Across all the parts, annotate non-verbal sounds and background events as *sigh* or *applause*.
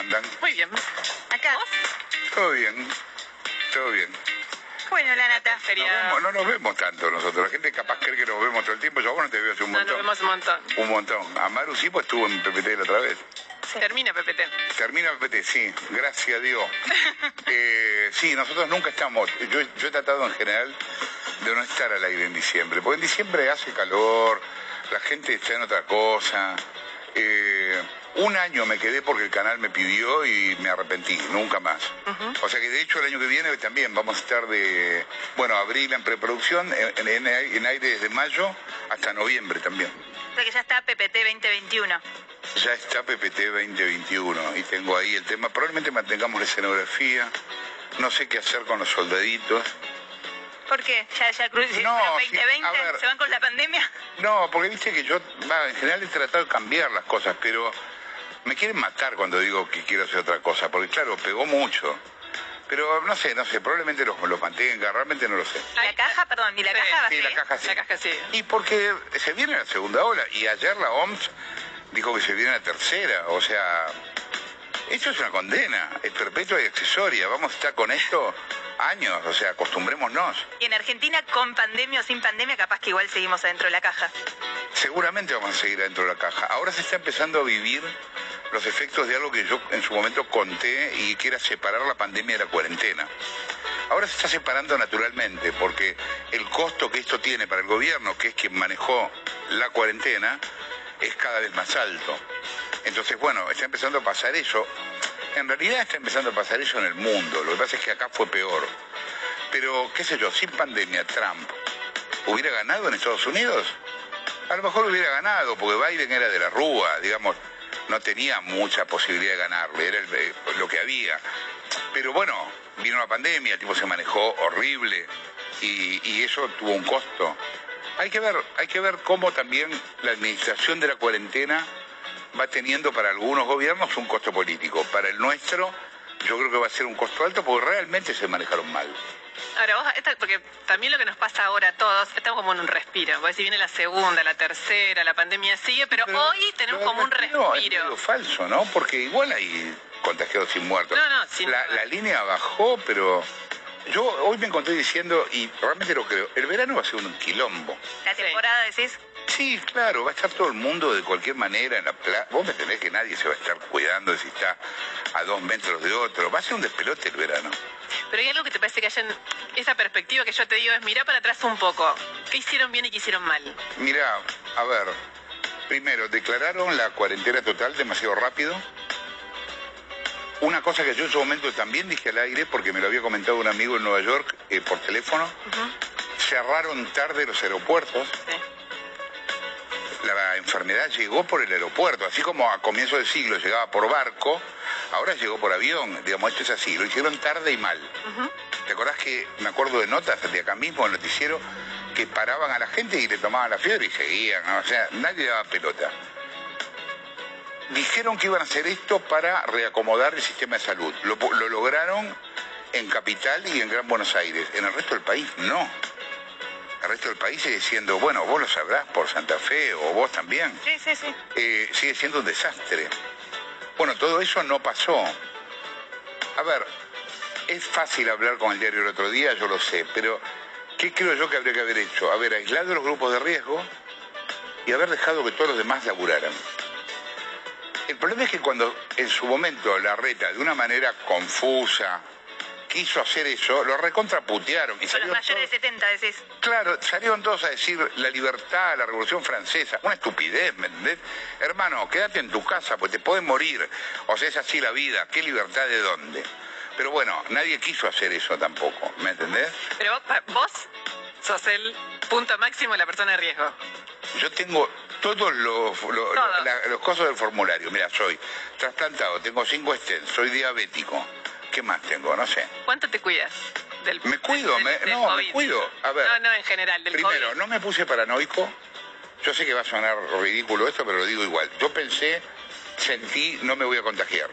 Andan? Muy bien. Acá. Todo bien, todo bien. Bueno, la nata. Nos Sería... vemos- no nos vemos tanto nosotros. La gente capaz cree que nos vemos todo el tiempo. Yo a vos no te veo hace un No, nos montón. vemos un montón. Un montón. A Maru sí, pues estuvo en PPT la otra vez. Termina, PPT. Termina PPT, sí. Gracias a Dios. *laughs* Eh, sí, nosotros nunca estamos. Yo, yo he tratado en general de no estar al aire en diciembre. Porque en diciembre hace calor, la gente está en otra cosa. Eh, un año me quedé porque el canal me pidió y me arrepentí, nunca más. O sea que de hecho el año que viene también vamos a estar de, bueno, abril en preproducción, en, en- en aire desde mayo hasta noviembre también. Porque ya está PPT 2021. Ya está PPT 2021 y tengo ahí el tema. Probablemente mantengamos la escenografía. No sé qué hacer con los soldaditos. ¿Por qué? ¿Ya, ya cru- No, ya sí, 2020? a ver. ¿Se van con la pandemia? No, porque viste que yo, en general he tratado de cambiar las cosas, pero me quieren matar cuando digo que quiero hacer otra cosa, porque claro, pegó mucho. Pero no sé, no sé, probablemente los, los mantenga, realmente no lo sé. ¿Y la caja? Perdón, ¿y la Sí, caja va a Sí, la caja sí. La caja sí. Y porque se viene la segunda ola, y ayer la OMS dijo que se viene la tercera, o sea, esto es una condena, es perpetua y accesoria, vamos a estar con esto años, o sea, acostumbrémonos. Y en Argentina, con pandemia o sin pandemia, capaz que igual seguimos adentro de la caja. Seguramente vamos a seguir dentro de la caja. Ahora se está empezando a vivir los efectos de algo que yo en su momento conté y que era separar la pandemia de la cuarentena. Ahora se está separando naturalmente porque el costo que esto tiene para el gobierno, que es quien manejó la cuarentena, es cada vez más alto. Entonces, bueno, está empezando a pasar eso. En realidad está empezando a pasar eso en el mundo. Lo que pasa es que acá fue peor. Pero, qué sé yo, sin pandemia, Trump hubiera ganado en Estados Unidos. A lo mejor hubiera ganado, porque Biden era de la Rúa, digamos, no tenía mucha posibilidad de ganarle, era eh, lo que había. Pero bueno, vino la pandemia, el tipo se manejó horrible y, y eso tuvo un costo. Hay que ver, hay que ver cómo también la administración de la cuarentena va teniendo para algunos gobiernos un costo político. Para el nuestro, yo creo que va a ser un costo alto porque realmente se manejaron mal. Ahora, vos, esta- porque también lo que nos pasa ahora a todos, estamos como en un respiro. Porque si viene la segunda, la tercera, la pandemia sigue, pero, hoy tenemos pero como un respiro Es medio falso, ¿no? Porque igual hay contagiados sin muertos. No, no, sin la, la línea bajó, pero yo hoy me encontré diciendo, y realmente lo creo, el verano va a ser un quilombo. La temporada, decís, Sí, claro, va a estar todo el mundo de cualquier manera en la playa. Vos me entendés que nadie se va a estar cuidando de si está a dos metros de otro. Va a ser un despelote el verano. Pero hay algo que te parece que haya en esa perspectiva que yo te digo es mirar para atrás un poco. ¿Qué hicieron bien y qué hicieron mal? Mira, a ver, primero, declararon la cuarentena total demasiado rápido. Una cosa que yo en su momento también dije al aire, porque me lo había comentado un amigo en Nueva York eh, por teléfono, cerraron tarde los aeropuertos. Sí. La enfermedad llegó por el aeropuerto, así como a comienzo del siglo llegaba por barco, ahora llegó por avión. Digamos, esto es así, lo hicieron tarde y mal. ¿Te acordás que me acuerdo de notas de acá mismo, en el noticiero, que paraban a la gente y le tomaban la fiebre y seguían? ¿no? O sea, nadie daba pelota. Dijeron que iban a hacer esto para reacomodar el sistema de salud. Lo, lo lograron en Capital y en Gran Buenos Aires. En el resto del país no. El resto del país sigue siendo, bueno, vos lo sabrás por Santa Fe o vos también sí, sí, sí. eh, sigue siendo un desastre. Bueno, todo eso no pasó. A ver, es fácil hablar con el diario el otro día, yo lo sé, pero ¿qué creo yo que habría que haber hecho? Haber aislado los grupos de riesgo y haber dejado que todos los demás laburaran. El problema es que cuando en su momento la reta, de una manera confusa, quiso hacer eso, lo recontraputearon. Y Con los salieron mayores de todos- 70, decís. Claro, salieron todos a decir la libertad, la revolución francesa. Una estupidez, ¿me entendés? Hermano, quédate en tu casa, pues te puedes morir. O sea, es así la vida. ¿Qué libertad de dónde? Pero bueno, nadie quiso hacer eso tampoco, ¿me entendés? Pero vos, sos el punto máximo de la persona de riesgo. Yo tengo todos los, Todo. la- los cosas del formulario. Mira, soy trasplantado, tengo cinco stents, soy diabético. ¿Qué más tengo? No sé. ¿Cuánto te cuidas? Del, Me cuido, del- me- del no, me cuido. A ver. No, no, en general, del Primero, COVID. no me puse paranoico. Yo sé que va a sonar ridículo esto, pero lo digo igual. Yo pensé, sentí, no me voy a contagiar.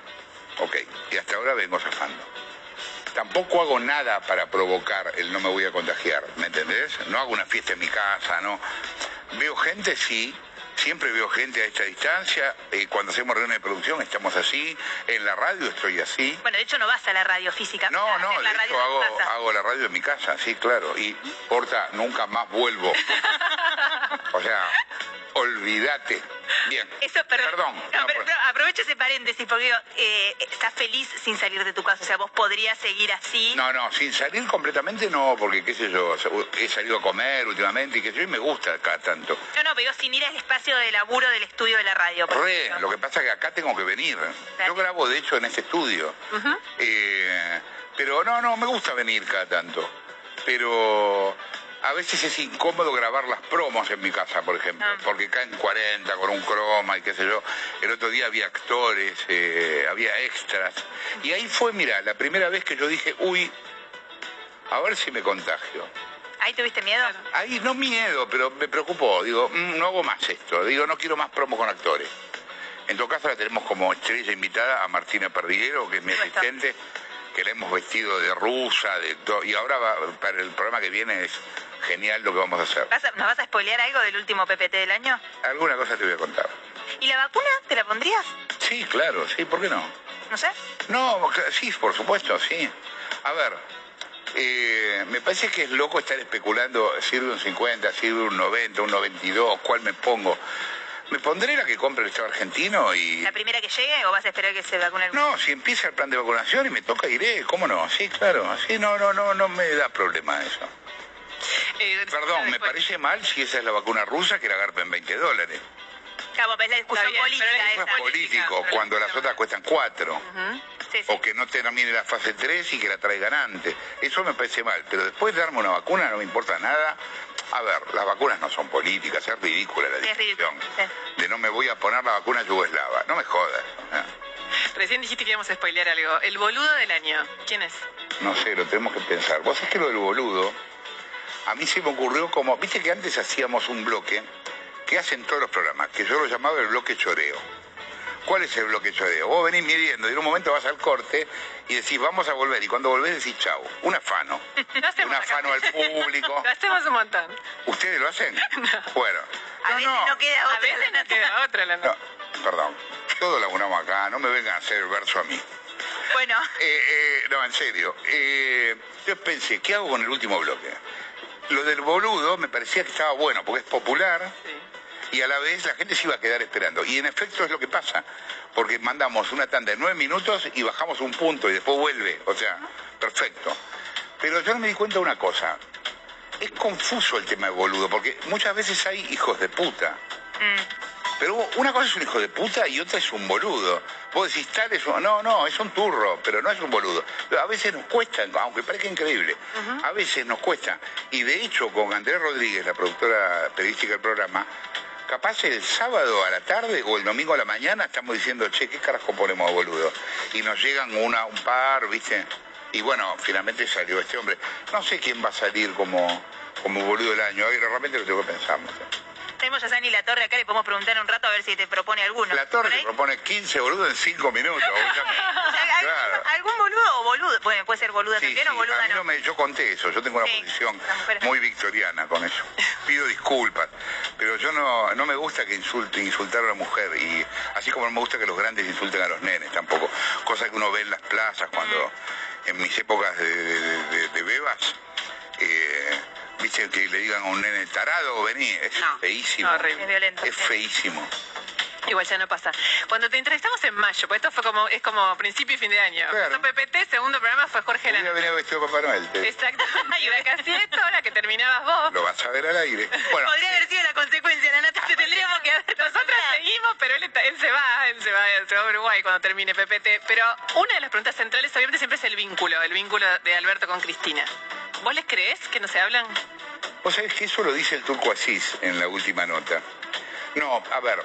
Ok, y hasta ahora vengo zafando. Tampoco hago nada para provocar el no me voy a contagiar, ¿me entendés? No hago una fiesta en mi casa, no. Veo gente, sí. Siempre veo gente a esta distancia. eh, cuando hacemos reuniones de producción estamos así. En la radio estoy así. Bueno, de hecho no vas a la radio física. No, no, de hecho hago, hago la radio en mi casa, sí, claro. Y, Horta, nunca más vuelvo. *laughs* O sea, olvídate. Bien. Eso, perdón. Perdón. No, No, por- aprovecho ese paréntesis porque eh, estás feliz sin salir de tu casa. O sea, vos podrías seguir así. No, no, sin salir completamente no, porque qué sé yo, he salido a comer últimamente y qué sé yo, y me gusta cada tanto. No, no, pero sin ir al espacio de laburo del estudio de la radio. Re, lo que pasa es que acá tengo que venir. Yo grabo, de hecho, en este estudio. Eh, pero no, no, me gusta venir cada tanto. Pero a veces es incómodo grabar las promos en mi casa, por ejemplo, Ah. porque caen 40 con un croma y qué sé yo. El otro día había actores, eh, había extras. Y ahí fue, mira, la primera vez que yo dije, uy, a ver si me contagio. ¿Ahí tuviste miedo? Ahí no miedo, pero me preocupó. Digo, "Mm, no hago más esto. Digo, no quiero más promos con actores. En todo caso, la tenemos como estrella invitada a Martina Perdiguero, que es mi asistente, que la hemos vestido de rusa, de todo. Y ahora va- para el programa que viene es genial lo que vamos a hacer. ¿Vas a- ¿Nos vas a spoilear algo del último PPT del año? Alguna cosa te voy a contar. ¿Y la vacuna? ¿Te la pondrías? Sí, claro, sí, ¿por qué no? No sé. No, sí, por supuesto, sí. A ver, eh, me parece que es loco estar especulando, sirve un 50, sirve un 90, un 92, ¿cuál me pongo? Me pondré la que compre el Estado argentino y... ¿La primera que llegue o vas a esperar que se vacune el No, si empieza el plan de vacunación y me toca, iré, ¿cómo no? Sí, claro, sí, no, no, no, no me da problema eso. Eh, Perdón, me parece mal si esa es la vacuna rusa que la garpen 20 dólares. Cabo, es la discusión bien, política pero es- Eso esa. es político, pero- cuando las otras cuestan 4. Sí, sí. o que no termine la fase 3 y que la traigan antes. Eso me parece mal, pero después de darme una vacuna no me importa nada. A ver, las vacunas no son políticas, es ridícula la discusión. sí. De no me voy a poner la vacuna yugoslava. No me jodas. ¿eh? Recién dijiste que íbamos a spoilear algo. El boludo del año. ¿Quién es? No sé, lo tenemos que pensar. Vos sabés que lo del boludo, a mí se me ocurrió como, viste que antes hacíamos un bloque que hacen todos los programas, que yo lo llamaba el bloque choreo. ¿Cuál es el bloque choreo? Vos venís midiendo y en un momento vas al corte y decís, vamos a volver. Y cuando volvés decís, chau, un afano. *laughs* Un acá. afano al público. *laughs* Lo hacemos un montón. ¿Ustedes lo hacen? *laughs* Bueno. A veces no queda A otra. veces no queda otra la No, perdón. Todos laburamos acá, no me vengan a hacer verso a mí. Bueno, Eh, eh, no, en serio. Eh, yo pensé, ¿qué hago con el último bloque? Lo del boludo me parecía que estaba bueno, porque es popular y a la vez la gente se iba a quedar esperando. Y en efecto es lo que pasa, porque mandamos una tanda de nueve minutos y bajamos un punto y después vuelve. O sea, perfecto. Pero yo no me di cuenta de una cosa. Es confuso el tema de boludo, porque muchas veces hay hijos de puta. Pero una cosa es un hijo de puta y otra es un boludo. Vos decís, tal es un... No, no, es un turro, pero no es un boludo. A veces nos cuesta, aunque parezca increíble, a veces nos cuesta. Y de hecho, con Andrés Rodríguez, la productora periodística del programa, capaz el sábado a la tarde o el domingo a la mañana estamos diciendo, che, ¿qué carajo ponemos a boludo? Y nos llegan una, un par, ¿viste? Y bueno, finalmente salió este hombre. No sé quién va a salir como, como boludo del año. Ahí realmente lo tengo que pensar. no. Tenemos a Sani La Torre acá, le podemos preguntar un rato a ver si te propone alguno. La torre propone 15 boludos en 5 minutos. *laughs* ¿algún, Claro. algún boludo o boludo? Bueno, puede ser boluda Sí, también sí, o boluda a mí no. no me- yo conté eso, yo tengo una Sí, posición muy victoriana con eso. Pido disculpas, pero yo no, no me gusta que insulte, insultar a una mujer, y así como no me gusta que los grandes insulten a los nenes tampoco. Cosa que uno ve en las plazas cuando, en mis épocas de, de- de- de bebas, eh, viste que le digan a un nene tarado, vení, es No, feísimo. horrible. Es violento. Es feísimo. Igual ya no pasa. Cuando te entrevistamos en mayo, pues esto fue como, es como principio y fin de año. Claro. PPT, segundo programa fue Jorge Lana. venido vestido Papá Noel. te- Exacto. *laughs* Y la caseta, la que terminabas vos. Lo vas a ver al aire. Bueno, Podría haber sido la consecuencia, la nata. Te tendríamos que haber- Nosotras seguimos, pero él, está- él se va, él se va, él se va a Uruguay cuando termine PPT. Pero una de las preguntas centrales, obviamente, siempre es el vínculo, el vínculo de Alberto con Cristina. ¿Vos les crees que no se hablan? Vos sabés que eso lo dice el turco Asís en la última nota. No, a ver,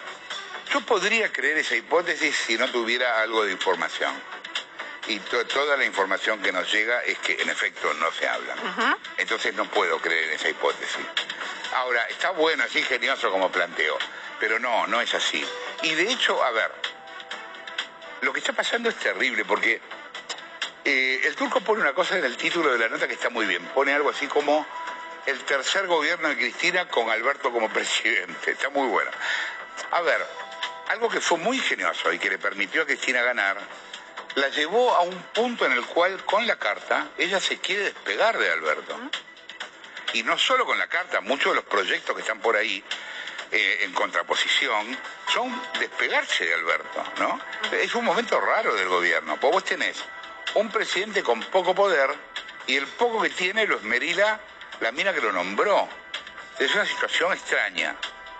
yo podría creer esa hipótesis si no tuviera algo de información. Y toda la información que nos llega es que en efecto no se habla. Entonces no puedo creer en esa hipótesis. Ahora, está bueno, es ingenioso como planteo, pero no, no es así. Y de hecho, a ver, lo que está pasando es terrible porque eh, el turco pone una cosa en el título de la nota que está muy bien. Pone algo así como el tercer gobierno de Cristina con Alberto como presidente. Está muy bueno. A ver, algo que fue muy ingenioso y que le permitió a Cristina ganar, la llevó a un punto en el cual con la carta ella se quiere despegar de Alberto. Y no solo con la carta, muchos de los proyectos que están por ahí eh, en contraposición son despegarse de Alberto, ¿no? Es un momento raro del gobierno, porque vos tenés un presidente con poco poder y el poco que tiene lo esmerila la mina que lo nombró. Es una situación extraña,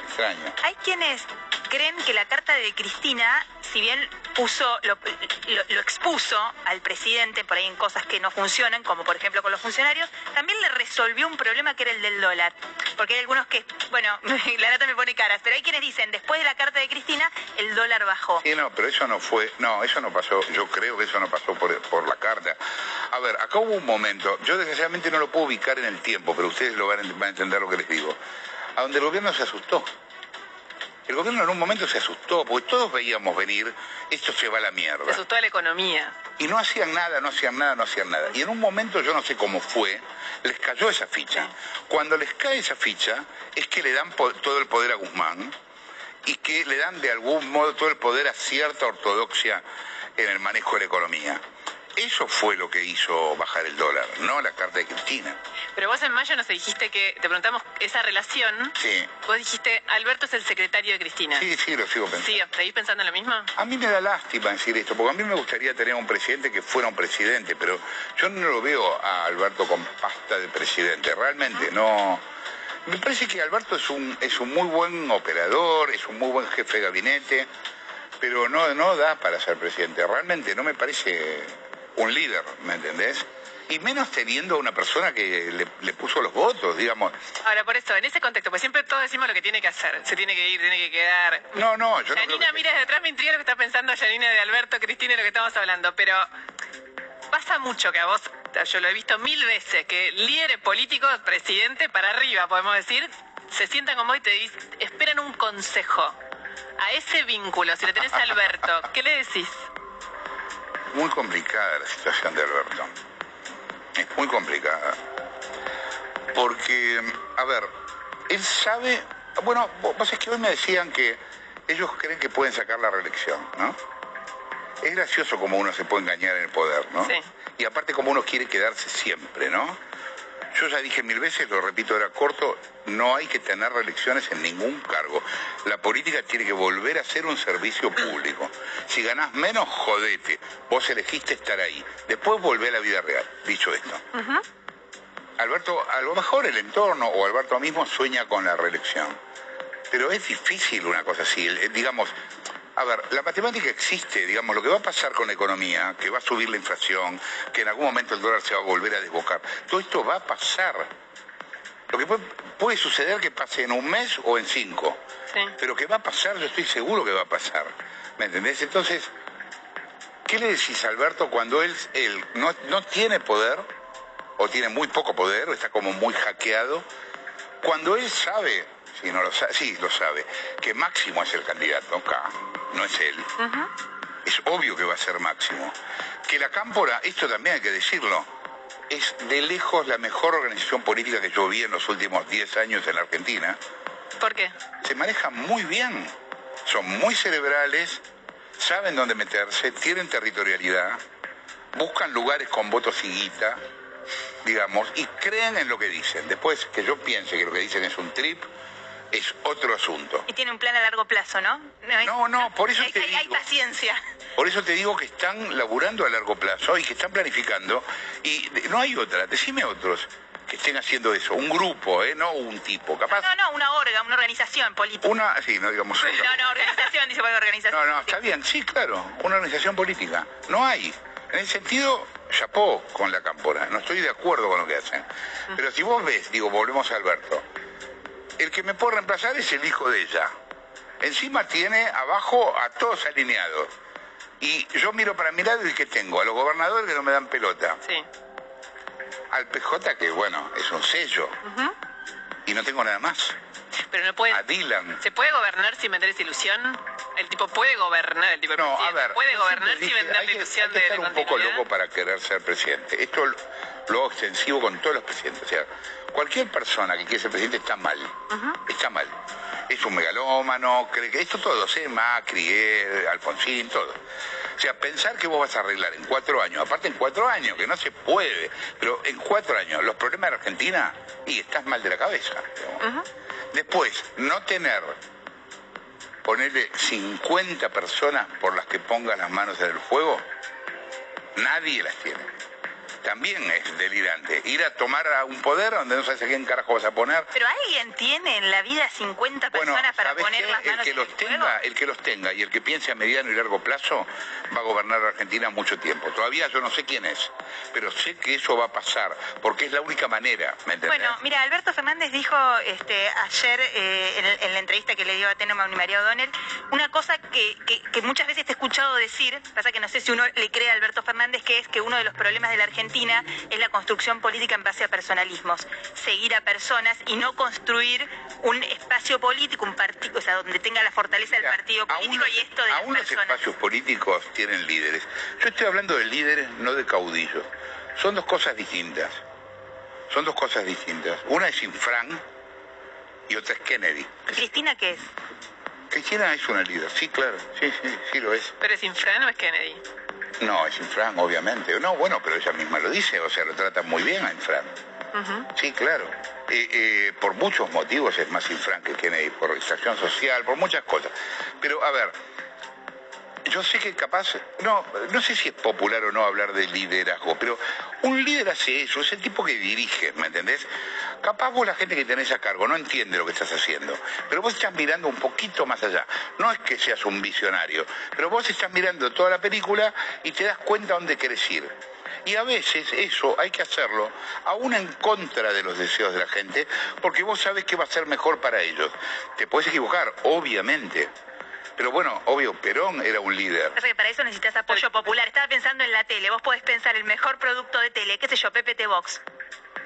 extraña. Hay quienes creen que la carta de Cristina, si bien puso, lo, expuso al presidente por ahí en cosas que no funcionan, como por ejemplo con los funcionarios, también le resolvió un problema que era el del dólar. Porque hay algunos que, bueno, *laughs* la nota me pone caras, pero hay quienes dicen, después de la carta de Cristina, el dólar bajó. Sí, no, pero eso no fue, no, eso no pasó, yo creo que eso no pasó por, por la carta. A ver, acá hubo un momento, yo desgraciadamente no lo puedo ubicar en el tiempo, pero ustedes lo van a entender lo que les digo, a donde el gobierno se asustó. El gobierno en un momento se asustó, porque todos veíamos venir, esto se va a la mierda. Se asustó a la economía. Y no hacían nada, no hacían nada, no hacían nada. Y en un momento, yo no sé cómo fue, les cayó esa ficha. Cuando les cae esa ficha, es que le dan todo el poder a Guzmán y que le dan de algún modo todo el poder a cierta ortodoxia en el manejo de la economía. Eso fue lo que hizo bajar el dólar, no la carta de Cristina. Pero vos en mayo nos dijiste que, te preguntamos esa relación. Sí. Vos dijiste, Alberto es el secretario de Cristina. Sí, sí, lo sigo pensando. Sí, ¿seguís pensando en lo mismo? A mí me da lástima decir esto, porque a mí me gustaría tener un presidente que fuera un presidente, pero yo no lo veo a Alberto con pasta de presidente, realmente no. Me parece que Alberto es un, es un muy buen operador, es un muy buen jefe de gabinete, pero no, no da para ser presidente. Realmente no me parece un líder, ¿me entendés? Y menos teniendo a una persona que le, puso los votos, digamos. Ahora, por eso, en ese contexto, pues siempre todos decimos lo que tiene que hacer. Se tiene que ir, tiene que quedar. No, no, yo Janina, no creo mira, detrás me intriga lo que está pensando Janina de Alberto, Cristina, lo que estamos hablando. Pero pasa mucho que a vos, yo lo he visto mil veces, que líderes políticos, presidente, para arriba, podemos decir, se sientan como vos y te dicen, esperan un consejo. A ese vínculo, si le tenés a Alberto, ¿qué le decís? Muy complicada la situación de Alberto. Es muy complicada. Porque, a ver, él sabe, bueno, vos es que hoy me decían que ellos creen que pueden sacar la reelección, ¿no? Es gracioso como uno se puede engañar en el poder, ¿no? Sí. Y aparte como uno quiere quedarse siempre, ¿no? Yo ya dije mil veces, lo repito, era corto, no hay que tener reelecciones en ningún cargo. La política tiene que volver a ser un servicio público. Si ganás menos, jodete. Vos elegiste estar ahí. Después volvé a la vida real, dicho esto. Alberto, a lo mejor el entorno o Alberto mismo sueña con la reelección. Pero es difícil una cosa así. Digamos, a ver, la matemática existe, digamos, lo que va a pasar con la economía, que va a subir la inflación, que en algún momento el dólar se va a volver a desbocar, todo esto va a pasar. Lo que puede, suceder que pase en un mes o en cinco, pero que va a pasar, yo estoy seguro que va a pasar. ¿Me entendés? Entonces, ¿qué le decís a Alberto cuando él, él no, no tiene poder, o tiene muy poco poder, o está como muy hackeado, cuando él sabe Sí, no lo sabe, sí, lo sabe. Que Máximo es el candidato acá, no es él. Es obvio que va a ser Máximo. Que la Cámpora, esto también hay que decirlo, es de lejos la mejor organización política que yo vi en los últimos 10 años en la Argentina. ¿Por qué? Se manejan muy bien. Son muy cerebrales, saben dónde meterse, tienen territorialidad, buscan lugares con votos y guita, digamos, y creen en lo que dicen. Después que yo piense que lo que dicen es un trip, es otro asunto. Y tiene un plan a largo plazo, ¿no? No, no, por eso te digo. Hay paciencia. Por eso te digo que están laburando a largo plazo y que están planificando. Y no hay otra, decime otros que estén haciendo eso, un grupo, ¿eh? no un tipo, capaz. No, no, una orga, una organización política. Una, sí, no digamos. *laughs* No, no, organización, dice organización. No, no, está bien, sí, claro, una organización política. No hay. En ese sentido, chapó con la cámpora, no estoy de acuerdo con lo que hacen. Pero si vos ves, digo, volvemos a Alberto, el que me puede reemplazar es el hijo de ella. Encima tiene abajo a todos alineados. Y yo miro para mi lado y que tengo a los gobernadores que no me dan pelota. Sí. Al PJ que, bueno, es un sello. Y no tengo nada más. Pero no puede. A Dylan. ¿Se puede gobernar sin vender esa ilusión? El tipo puede gobernar, el tipo de No, a presidente ver. puede gobernar sin vender hay la ilusión hay que de estar la un poco loco para querer ser presidente. Esto lo, lo hago extensivo con todos los presidentes. O sea, cualquier persona que quiere ser presidente está mal. Está mal. Es un megalómano, cree que esto todo, ¿eh? Macri, él, Alfonsín, todo. O sea, pensar que vos vas a arreglar en cuatro años, aparte en cuatro años, que no se puede, pero en cuatro años, los problemas de Argentina, y estás mal de la cabeza. Después, no tener ponerle 50 personas por las que pongan las manos en el fuego, nadie las tiene. También es delirante. Ir a tomar a un poder donde no sabes a quién carajo vas a poner. Pero alguien tiene en la vida 50 Bueno, personas para ¿sabes poner qué? las el manos que en los el tenga, el que los tenga y el que piense a mediano y largo plazo va a gobernar a Argentina mucho tiempo. Todavía yo no sé quién es, pero sé que eso va a pasar porque es la única manera, ¿me entendés? Bueno, mira, Alberto Fernández dijo este, ayer eh, en, en la entrevista que le dio a Tenoma y María O'Donnell una cosa que, que- que muchas veces te he escuchado decir, pasa que no sé si uno le cree a Alberto Fernández, que es que uno de los problemas de la Argentina es la construcción política en base a personalismos, seguir a personas y no construir un espacio político, un partido, o sea, donde tenga la fortaleza del partido político y esto de las aún los personas. espacios políticos tienen líderes. Yo estoy hablando de líderes, no de caudillos. Son dos cosas distintas. Son dos cosas distintas. Una es Infran y otra es Kennedy. Cristina, ¿qué es? Cristina es una líder, sí, claro, sí, sí, sí lo es. ¿Pero es Infran o es Kennedy? No, es Infran, obviamente. No, bueno, pero ella misma lo dice, o sea, lo trata muy bien a Infran. Sí, claro. Eh, eh, por muchos motivos es más Infran que Kennedy, por extracción social, por muchas cosas. Pero, a ver, yo sé que capaz, no, no sé si es popular o no hablar de liderazgo, pero un líder hace eso, es el tipo que dirige, ¿me entendés? Capaz vos la gente que tenés a cargo no entiende lo que estás haciendo, pero vos estás mirando un poquito más allá. No es que seas un visionario, pero vos estás mirando toda la película y te das cuenta dónde querés ir. Y a veces eso hay que hacerlo, aún en contra de los deseos de la gente, porque vos sabés que va a ser mejor para ellos. Te puedes equivocar, obviamente. Pero bueno, obvio, Perón era un líder. Pasa que para eso necesitas apoyo popular. Estaba pensando en la tele. Vos podés pensar el mejor producto de tele, qué sé yo, PPT Box.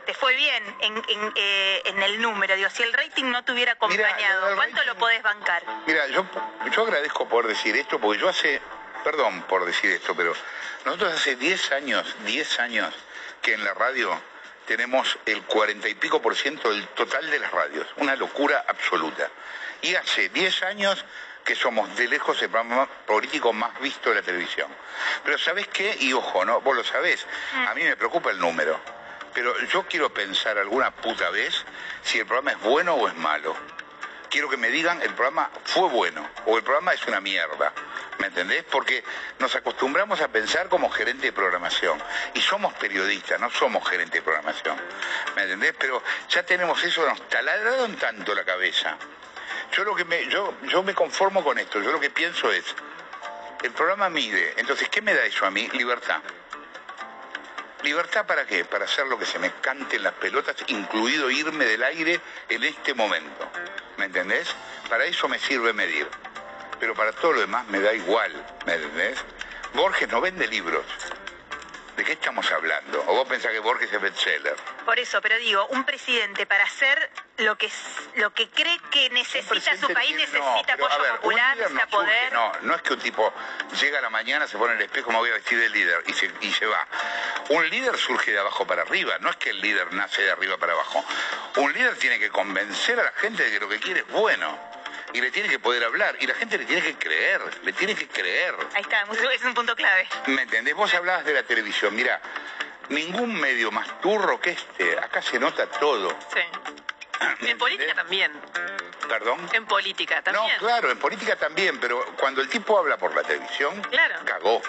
Te fue bien en, en, eh, en el número. Digo, si el rating no te hubiera acompañado, ¿cuánto rating- lo podés bancar? Mira, yo, yo agradezco poder decir esto, porque yo hace, perdón por decir esto, pero nosotros hace 10 años, 10 años que en la radio tenemos el 40 y pico por ciento del total de las radios, una locura absoluta. Y hace 10 años que somos de lejos el programa político más visto de la televisión. Pero ¿sabés qué? Y ojo, ¿no? Vos lo sabés, a mí me preocupa el número. Pero yo quiero pensar alguna puta vez si el programa es bueno o es malo quiero que me digan el programa fue bueno o el programa es una mierda. ¿Me entendés? Porque nos acostumbramos a pensar como gerente de programación y somos periodistas, no somos gerente de programación. ¿Me entendés? Pero ya tenemos eso, nos taladrado en tanto la cabeza. Yo lo que me, yo, yo me conformo con esto, yo lo que pienso es, el programa mide, entonces, ¿qué me da eso a mí? Libertad. ¿Libertad para qué? Para hacer lo que se me cante en las pelotas, incluido irme del aire en este momento. ¿Me entendés? Para eso me sirve medir. Pero para todo lo demás me da igual. ¿Me entendés? Borges no vende libros. ¿De qué estamos hablando? ¿O vos pensás que Borges es bestseller? Por eso, pero digo, un presidente para hacer lo que lo que cree que necesita su país, tiene- necesita no, apoyo ver, popular, necesita poder. no, no es que un tipo llega a la mañana, se pone en el espejo, me voy a vestir de líder y se, y se va. Un líder surge de abajo para arriba, no es que el líder nace de arriba para abajo. Un líder tiene que convencer a la gente de que lo que quiere es bueno. Y le tiene que poder hablar. Y la gente le tiene que creer, le tiene que creer. Ahí está, es un punto clave. ¿Me entendés? Vos hablabas de la televisión. Mira, ningún medio más turro que este. Acá se nota todo. Sí. *coughs* En política también. ¿Perdón? En política también. No, claro, en política también, pero cuando el tipo habla por la televisión, Claro. cagó.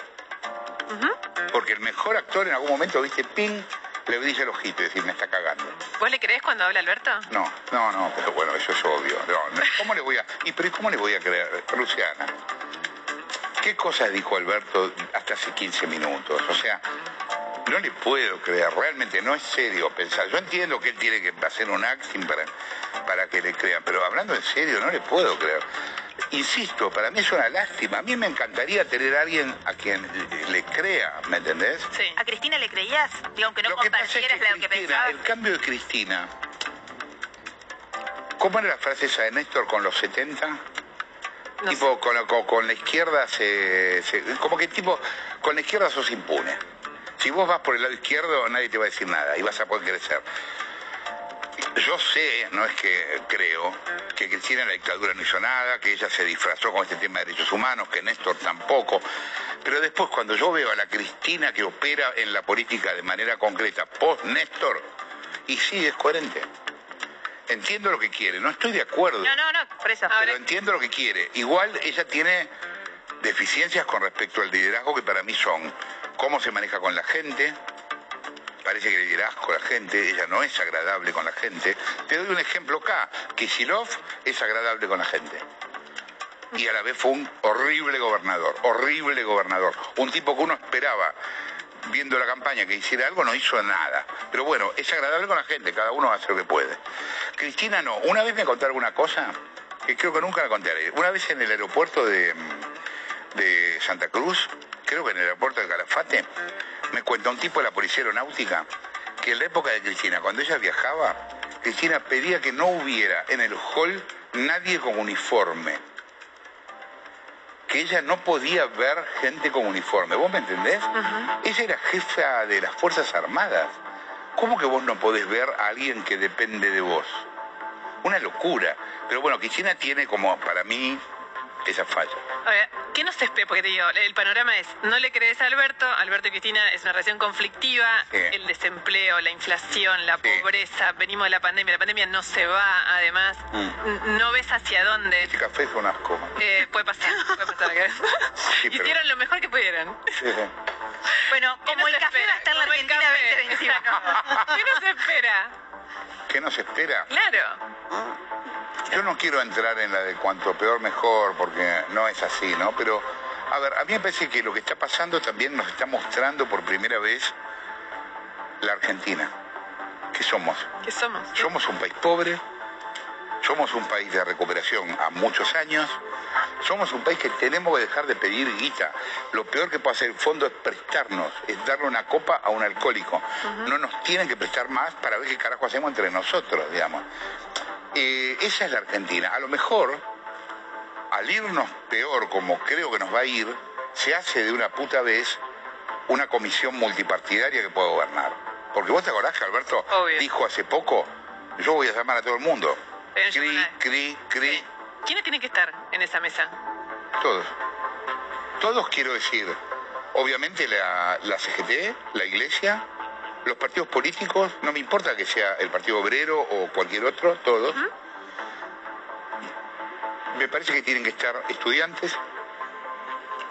Porque el mejor actor en algún momento, viste, ping, le brilla el ojito y decir, me está cagando. ¿Vos le creés cuando habla Alberto? No, no, no, pero bueno, eso es obvio. No, no, ¿Cómo le voy a.? ¿Y pero ¿y cómo le voy a creer, Luciana? ¿Qué cosas dijo Alberto hasta hace 15 minutos? O sea, No le puedo creer, realmente no es serio pensar. Yo entiendo que él tiene que hacer un acting para, para que le crean, pero hablando en serio, no le puedo creer. Insisto, para mí es una lástima. A mí me encantaría tener a alguien a quien le crea, ¿me entendés? Sí. ¿A Cristina le creías? Digo, aunque no Lo que pasa es compartieras que lo que pensabas. el cambio de Cristina. ¿Cómo era la frase esa de Néstor con los 70? No tipo, con, la- con- con la izquierda se, se- Como que tipo, con la izquierda sos impune. Si vos vas por el lado izquierdo, nadie te va a decir nada y vas a poder crecer. Yo sé, no es que creo, que Cristina en la dictadura no hizo nada, que ella se disfrazó con este tema de derechos humanos, que Néstor tampoco. Pero después, cuando yo veo a la Cristina que opera en la política de manera concreta, post-Néstor, y sí, es coherente. Entiendo lo que quiere, no estoy de acuerdo. No, no, no, por eso. Ahora- Pero entiendo lo que quiere. Igual ella tiene deficiencias con respecto al liderazgo que para mí son cómo se maneja con la gente. Parece que le dirás con la gente, ella no es agradable con la gente. Te doy un ejemplo acá. Kicillof es agradable con la gente. Y a la vez fue un horrible gobernador, horrible gobernador. Un tipo que uno esperaba, viendo la campaña, que hiciera algo, no hizo nada. Pero bueno, es agradable con la gente, cada uno hace lo que puede. Cristina no. Una vez me contaron una cosa que creo que nunca la contaré. Una vez en el aeropuerto de, de Santa Cruz, creo que en el aeropuerto de Calafate, me cuenta un tipo de la policía aeronáutica que en la época de Cristina, cuando ella viajaba, Cristina pedía que no hubiera en el hall nadie con uniforme. Que ella no podía ver gente con uniforme. ¿Vos me entendés? Ella era jefa de las Fuerzas Armadas. ¿Cómo que vos no podés ver a alguien que depende de vos? Una locura. Pero bueno, Cristina tiene como, para mí, esa falla. Ahora, ¿qué nos espera? Porque te digo, el panorama es, no le crees a Alberto, Alberto y Cristina es una relación conflictiva, Sí. el desempleo, la inflación, la Sí. pobreza, venimos de la pandemia, la pandemia no se va, además, Mm. no ves hacia dónde. Este café es un asco. Eh, puede pasar, *laughs* puede pasar. que- Sí, pero- Hicieron lo mejor que pudieron. Sí, sí. Bueno, ¿Qué como el café espera? va a estar en la Argentina café. 2021. *laughs* ¿Qué nos espera? ¿Qué nos espera? Claro. Yo no quiero entrar en la de cuanto peor mejor, porque no es así, ¿no? Pero, a ver, a mí me parece que lo que está pasando también nos está mostrando por primera vez la Argentina. ¿Qué somos? ¿Qué somos? Somos un país pobre, somos un país de recuperación a muchos años, somos un país que tenemos que dejar de pedir guita. Lo peor que puede hacer el fondo es prestarnos, es darle una copa a un alcohólico. No nos tienen que prestar más para ver qué carajo hacemos entre nosotros, digamos. Eh, esa es la Argentina. A lo mejor, al irnos peor como creo que nos va a ir, se hace de una puta vez una comisión multipartidaria que pueda gobernar. Porque vos te acordás que Alberto Obvio. dijo hace poco, yo voy a llamar a todo el mundo. Pero Cri, cri, cri, ¿Quiénes tienen que estar en esa mesa? todos. Todos quiero decir, obviamente la, la CGT, la Iglesia, los partidos políticos, no me importa que sea el Partido Obrero o cualquier otro, todos. Me parece que tienen que estar estudiantes,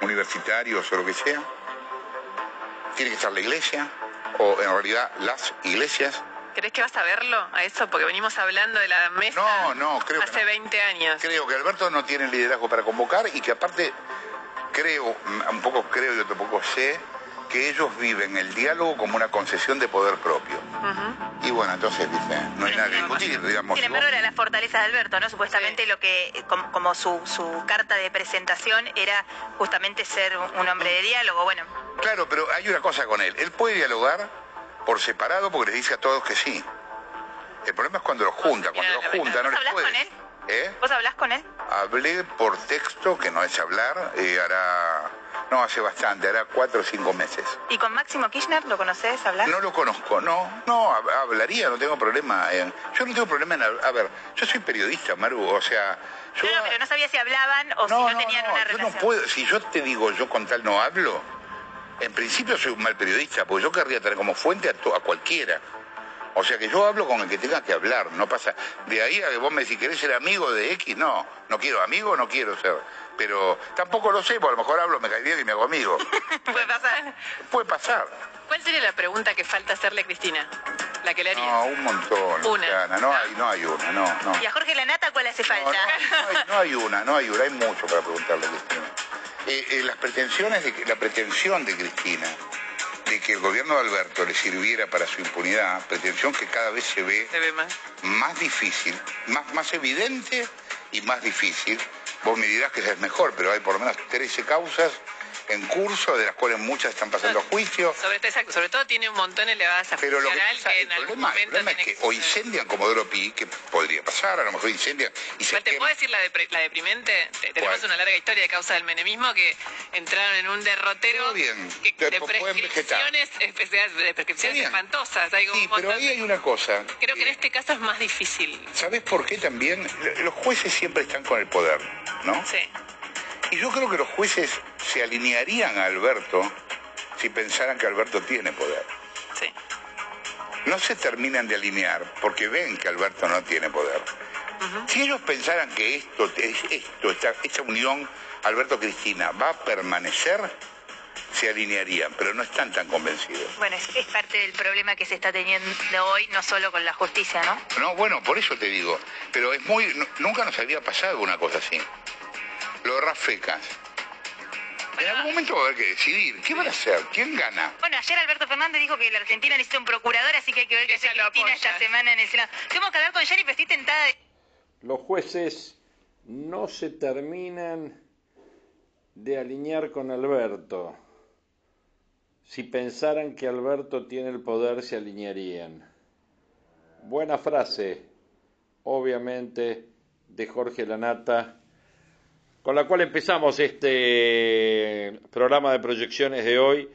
universitarios o lo que sea. Tiene que estar la Iglesia, o en realidad las iglesias. ¿Crees que vas a verlo a eso? Porque venimos hablando de la mesa No, no, creo que hace no. 20 años. Creo que Alberto no tiene liderazgo para convocar y que aparte creo, un poco creo y otro poco sé, que ellos viven el diálogo como una concesión de poder propio. Y bueno, entonces, viste, no hay nada que discutir, digamos. Sin embargo, era la fortaleza de Alberto, ¿no? Supuestamente Sí. lo que, como, como su, su carta de presentación era justamente ser un hombre de diálogo. Bueno, Claro, pero hay una cosa con él. Él puede dialogar por separado porque les dice a todos que sí. El problema es cuando los junta. Cuando los junta no ¿Vos les hablás puede. con él? ¿Eh? ¿vos hablás con él? Hablé por texto, que no es hablar, eh, hará... No, hace bastante, hará cuatro o cinco meses. ¿Y con Máximo Kirchner lo conoces? ¿Hablas? No lo conozco, no, no, hab- hablaría, no tengo problema. en- yo no tengo problema en... A ver, yo soy periodista, Maru, o sea... Yo, No, no, pero no sabía si hablaban o si no, tenían una yo relación. no puedo, si yo te digo yo con tal no hablo, en principio soy un mal periodista, porque yo querría tener como fuente a, to- a cualquiera. O sea que yo hablo con el que tenga que hablar, no pasa. De ahí a que vos me decís, ¿querés ser amigo de X? No, no quiero amigo, no quiero ser. Pero tampoco lo sé, porque a lo mejor hablo, me cae bien y me hago amigo. *laughs* Puede pasar. Puede pasar. ¿Cuál sería la pregunta que falta hacerle a Cristina? La que le harías. No, un montón. Una. Luciana, No hay, no hay una, no, no. ¿Y a Jorge Lanata cuál hace No, falta? no, no hay, no hay una, no hay una, hay mucho para preguntarle a Cristina. Eh, eh, las pretensiones de, la pretensión de Cristina de que el gobierno de Alberto le sirviera para su impunidad, pretensión que cada vez se ve, más. difícil, más, más evidente y más difícil. Vos me dirás que es mejor, pero hay por lo menos 13 causas en curso, de las cuales muchas están pasando a juicio. Sobre, sobre todo tiene un montón elevadas a Pero lo que, pasa, el problema, es que, o incendian como Pi, que podría pasar, a lo mejor incendian y se ¿Te puedo decir la, la deprimente? Tenemos una larga historia de causa del menemismo que entraron en un derrotero de prescripciones, de prescripciones espantosas. sí, pero ahí hay una cosa. Creo que en este caso es más difícil. ¿Sabes por qué también? Los jueces siempre están con el poder, ¿no? Sí. Y yo creo que los jueces se alinearían a Alberto si pensaran que Alberto tiene poder. Sí. No se terminan de alinear porque ven que Alberto no tiene poder. Si ellos pensaran que esto, esto esta, esta unión Alberto-Cristina va a permanecer, se alinearían, pero no están tan convencidos. Bueno, es, parte del problema que se está teniendo hoy, no solo con la justicia, ¿no? No, bueno, por eso te digo, pero es muy, nunca nos había pasado una cosa así lo de Rafecas. En algún momento va a haber que decidir. ¿Qué van a hacer? ¿Quién gana? Bueno, ayer Alberto Fernández dijo que la Argentina necesita un procurador, así que hay que ver qué hace Cristina esta semana en el Senado. Tenemos que hablar con Jenny, pero estoy tentada de... Los jueces no se terminan de alinear con Alberto. Si pensaran que Alberto tiene el poder, se alinearían. Buena frase, obviamente, de Jorge Lanata con la cual empezamos este programa de proyecciones de hoy,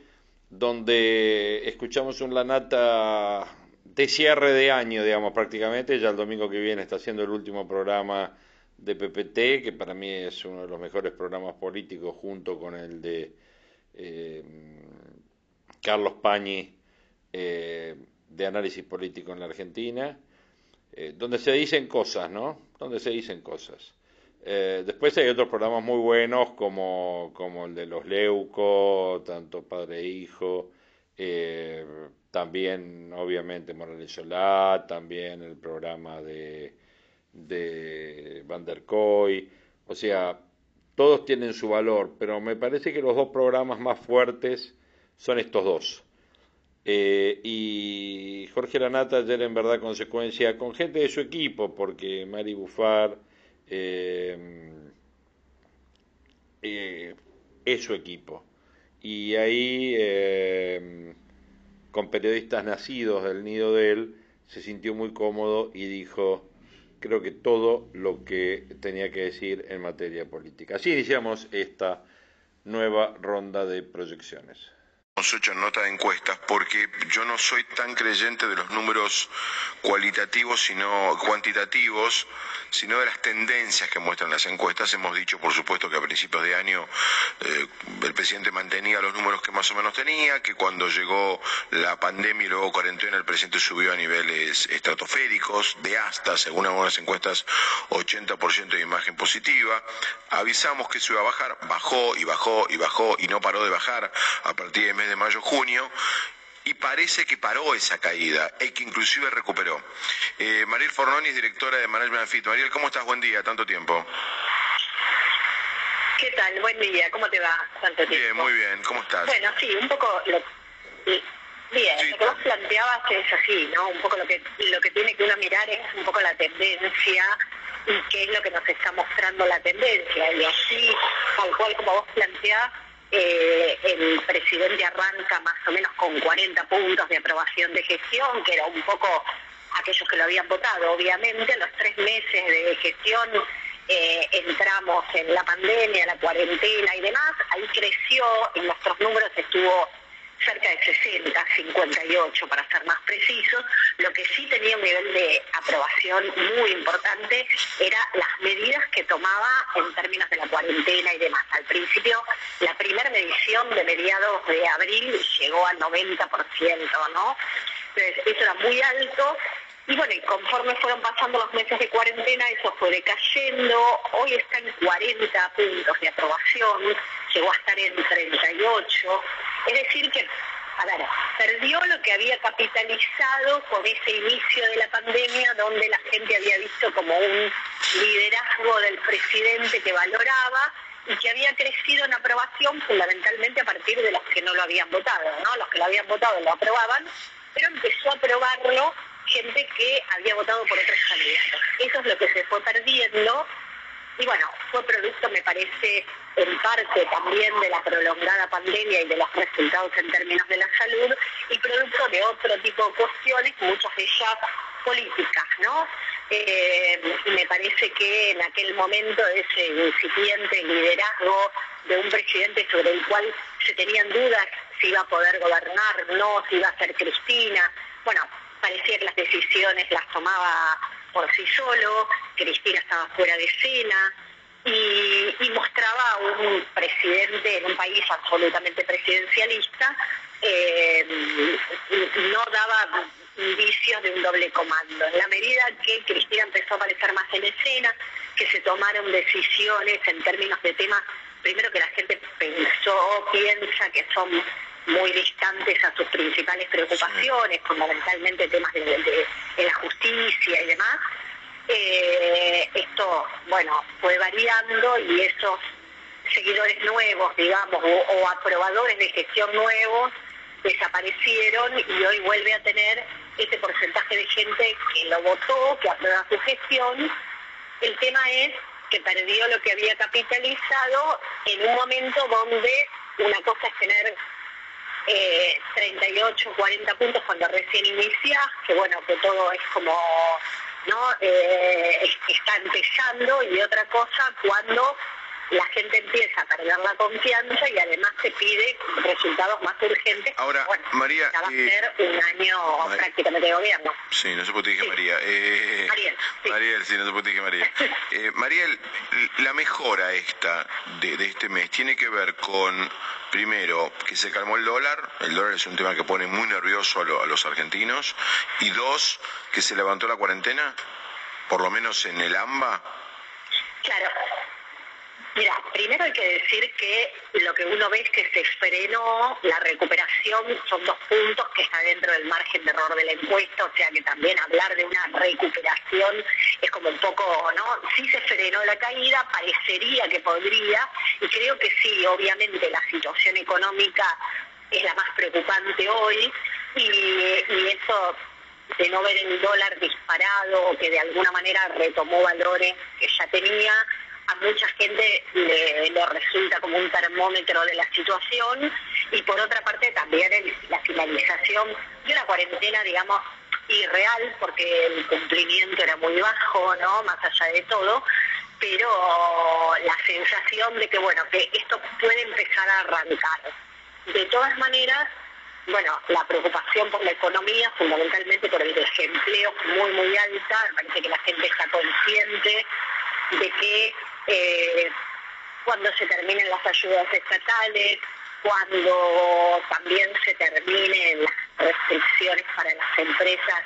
donde escuchamos un Lanata de cierre de año, digamos, prácticamente. Ya el domingo que viene está haciendo el último programa de PPT, que para mí es uno de los mejores programas políticos, junto con el de eh, Carlos Pañi, eh, de análisis político en la Argentina, eh, donde se dicen cosas, ¿no? Donde se dicen cosas. Eh, después hay otros programas muy buenos como, como el de los Leuco, tanto padre e hijo, eh, también obviamente Morales Solá, también el programa de, de Van der Koy, o sea, todos tienen su valor, pero me parece que los dos programas más fuertes son estos dos. Eh, y Jorge Lanata ayer en verdad consecuencia con gente de su equipo, porque Mari Bufar, eh, eh, es su equipo. Y ahí, eh, con periodistas nacidos del nido de él, se sintió muy cómodo y dijo, creo que todo lo que tenía que decir en materia política. Así iniciamos esta nueva ronda de proyecciones hemos hecho nota de encuestas porque yo no soy tan creyente de los números cualitativos sino cuantitativos sino de las tendencias que muestran las encuestas. Hemos dicho por supuesto que a principios de año eh, el presidente mantenía los números que más o menos tenía que cuando llegó la pandemia y luego cuarentena el presidente subió a niveles estratosféricos de hasta según algunas encuestas 80% de imagen positiva. Avisamos que se iba a bajar bajó y bajó y bajó y no paró de bajar a partir de de mayo-junio, y parece que paró esa caída y que inclusive recuperó. Eh, Mariel Fornonis, directora de Management Fit. Mariel, ¿cómo estás? Buen día, tanto tiempo. ¿Qué tal? Buen día, ¿cómo te va? Tanto tiempo. Bien, muy bien, ¿cómo estás? Bueno, sí, un poco lo, bien, lo que vos planteabas es así, ¿no? Un poco lo que lo que tiene que uno mirar es un poco la tendencia y qué es lo que nos está mostrando la tendencia. Y así, tal cual como vos planteás, eh, el presidente arranca más o menos con 40 puntos de aprobación de gestión, que era un poco aquellos que lo habían votado. Obviamente, los tres meses de gestión eh, entramos en la pandemia, la cuarentena y demás. Ahí creció, en nuestros números estuvo cerca de 60, 58 para ser más precisos. Lo que sí tenía un nivel de aprobación muy importante era las medidas que tomaba en términos de la cuarentena y demás. Al principio, la primera medición de mediados de abril llegó al 90%, ¿no? Entonces, eso era muy alto y bueno, conforme fueron pasando los meses de cuarentena, eso fue decayendo. Hoy está en 40 puntos de aprobación, llegó a estar en 38. Es decir, que, a ver, perdió lo que había capitalizado con ese inicio de la pandemia, donde la gente había visto como un liderazgo del presidente que valoraba y que había crecido en aprobación fundamentalmente a partir de los que no lo habían votado, ¿no? Los que lo habían votado lo aprobaban, pero empezó a aprobarlo gente que había votado por otros candidatos. Eso es lo que se fue perdiendo y bueno, fue producto, me parece, en parte también de la prolongada pandemia y de los resultados en términos de la salud y producto de otro tipo de cuestiones, muchas de ellas políticas, ¿no? Eh, me parece que en aquel momento ese incipiente liderazgo de un presidente sobre el cual se tenían dudas si iba a poder gobernar, no, si iba a ser Cristina, bueno, parecía que las decisiones las tomaba por sí solo, Cristina estaba fuera de escena y, mostraba un presidente en un país absolutamente presidencialista, eh, no daba indicios de un doble comando. En la medida que Cristina empezó a aparecer más en escena, que se tomaron decisiones en términos de temas, primero que la gente pensó, piensa que son muy distantes a sus principales preocupaciones, fundamentalmente temas de, la justicia y demás. Eh, bueno, fue variando y esos seguidores nuevos, digamos, o, aprobadores de gestión nuevos, desaparecieron y hoy vuelve a tener ese porcentaje de gente que lo votó, que aprueba su gestión. El tema es que perdió lo que había capitalizado en un momento donde una cosa es tener 38, eh, 40 puntos cuando recién inicias, que bueno, que todo es como, ¿no? Eh, está empezando y otra cosa cuando la gente empieza a perder la confianza y además se pide resultados más urgentes. Ahora, María, va a eh, ser un año prácticamente de gobierno. Sí, no por qué dije María. Eh, Mariel, sí. Mariel, sí, no qué dije María. *laughs* Eh, Mariel, la mejora esta de, este mes tiene que ver con, primero, que se calmó el dólar, el dólar es un tema que pone muy nervioso a, a los argentinos, y dos, que se levantó la cuarentena, por lo menos en el AMBA. Claro, Mira, primero hay que decir que lo que uno ve es que se frenó la recuperación, son dos puntos que está dentro del margen de error de la encuesta, o sea que también hablar de una recuperación es como un poco, ¿no? Sí se frenó la caída, parecería que podría, y creo que sí, obviamente la situación económica es la más preocupante hoy, y, y eso de no ver el dólar disparado o que de alguna manera retomó valores que ya tenía, a mucha gente le, resulta como un termómetro de la situación y por otra parte también la finalización de una cuarentena, digamos, irreal porque el cumplimiento era muy bajo, ¿no? Más allá de todo, pero la sensación de que, bueno, que esto puede empezar a arrancar. De todas maneras, bueno, la preocupación por la economía, fundamentalmente por el desempleo muy, muy alta, parece que la gente está consciente de que eh, cuando se terminen las ayudas estatales, cuando también se terminen las restricciones para las empresas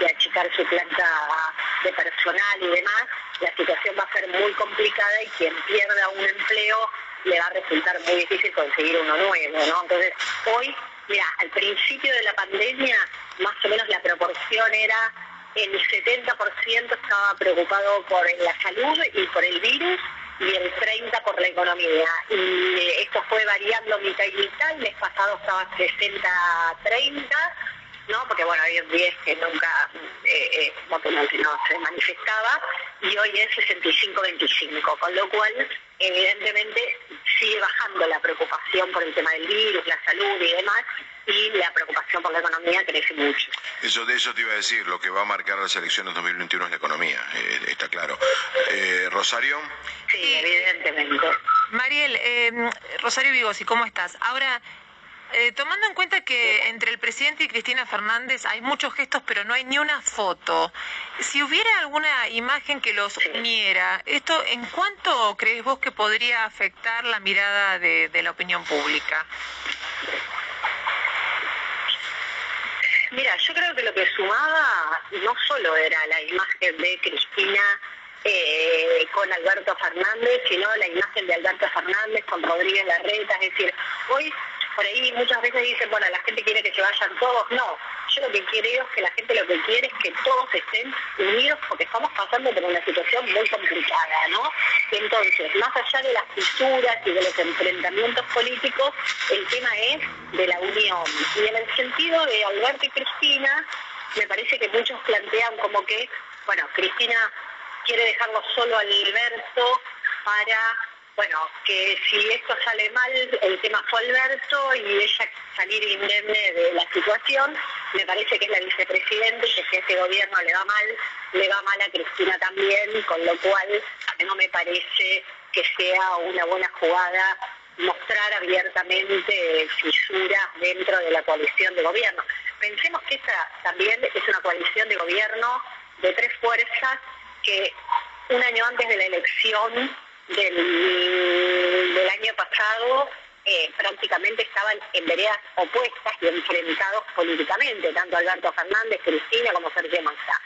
de achicar su planta de personal y demás, la situación va a ser muy complicada y quien pierda un empleo le va a resultar muy difícil conseguir uno nuevo, ¿no? Entonces, hoy, mira, al principio de la pandemia, más o menos la proporción era el 70% estaba preocupado por la salud y por el virus y el 30% por la economía. Y esto fue variando mitad y mitad, el mes pasado estaba 60-30, ¿no? porque bueno, había un 10 que nunca eh, eh, se manifestaba y hoy es 65-25, con lo cual evidentemente sigue bajando la preocupación por el tema del virus, la salud y demás, y la preocupación por la economía crece mucho. Eso de eso te iba a decir, lo que va a marcar las elecciones 2021 es la economía, eh, está claro. Eh, Rosario. Sí, evidentemente. Mariel, eh, Rosario Vigosi, ¿cómo estás? Ahora, eh, tomando en cuenta que entre el presidente y Cristina Fernández hay muchos gestos, pero no hay ni una foto, si hubiera alguna imagen que los uniera, ¿esto en cuánto crees vos que podría afectar la mirada de, la opinión pública? Mira, yo creo que lo que sumaba no solo era la imagen de Cristina eh, con Alberto Fernández, sino la imagen de Alberto Fernández con Rodríguez Larreta, es decir, hoy por ahí muchas veces dicen, bueno, la gente quiere que se vayan todos. No, yo lo que creo es que la gente lo que quiere es que todos estén unidos porque estamos pasando por una situación muy complicada, ¿no? Entonces, más allá de las fisuras y de los enfrentamientos políticos, el tema es de la unión. Y en el sentido de Alberto y Cristina, me parece que muchos plantean como que, bueno, Cristina quiere dejarlo solo a Alberto para bueno, que si esto sale mal, el tema fue Alberto y ella salir indemne de la situación, me parece que es la vicepresidenta y que si este gobierno le va mal, le va mal a Cristina también, con lo cual no me parece que sea una buena jugada mostrar abiertamente fisuras dentro de la coalición de gobierno. Pensemos que esta también es una coalición de gobierno de tres fuerzas que un año antes de la elección del, año pasado eh, prácticamente estaban en veredas opuestas y enfrentados políticamente, tanto Alberto Fernández, Cristina como Sergio Massa.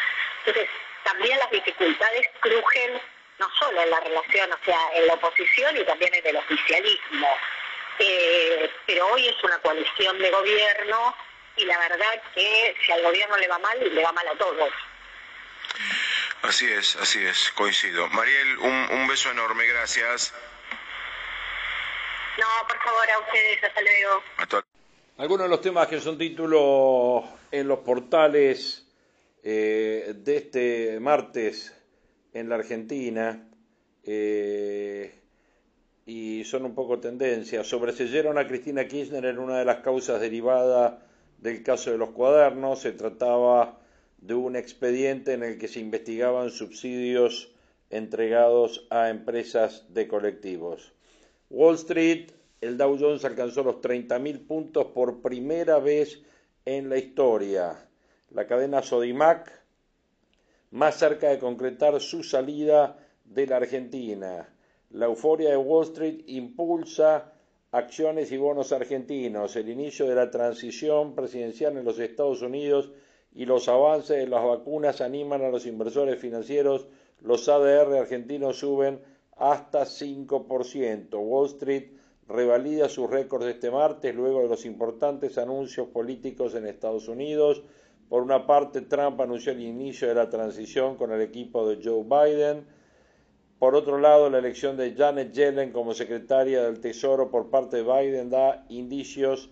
Entonces, también las dificultades crujen no solo en la relación, o sea, en la oposición y también en el oficialismo. Eh, pero hoy es una coalición de gobierno y la verdad que si al gobierno le va mal, le va mal a todos. Así es, así es, coincido. Mariel, un, beso enorme, gracias. No, por favor, a ustedes, hasta luego. Algunos de los temas que son títulos en los portales eh, de este martes en la Argentina eh, y son un poco tendencia. Sobreseyeron a Cristina Kirchner en una de las causas derivadas del caso de los cuadernos. Se trataba de un expediente en el que se investigaban subsidios entregados a empresas de colectivos. Wall Street, el Dow Jones alcanzó los 30.000 puntos por primera vez en la historia. La cadena Sodimac, más cerca de concretar su salida de la Argentina. La euforia de Wall Street impulsa acciones y bonos argentinos. El inicio de la transición presidencial en los Estados Unidos y los avances de las vacunas animan a los inversores financieros. Los ADR argentinos suben hasta 5%. Wall Street revalida sus récords este martes luego de los importantes anuncios políticos en Estados Unidos. Por una parte, Trump anunció el inicio de la transición con el equipo de Joe Biden. Por otro lado, la elección de Janet Yellen como secretaria del Tesoro por parte de Biden da indicios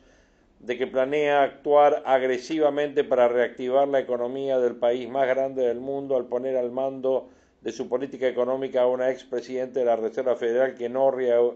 de que planea actuar agresivamente para reactivar la economía del país más grande del mundo al poner al mando de su política económica a una expresidente de la Reserva Federal que no ha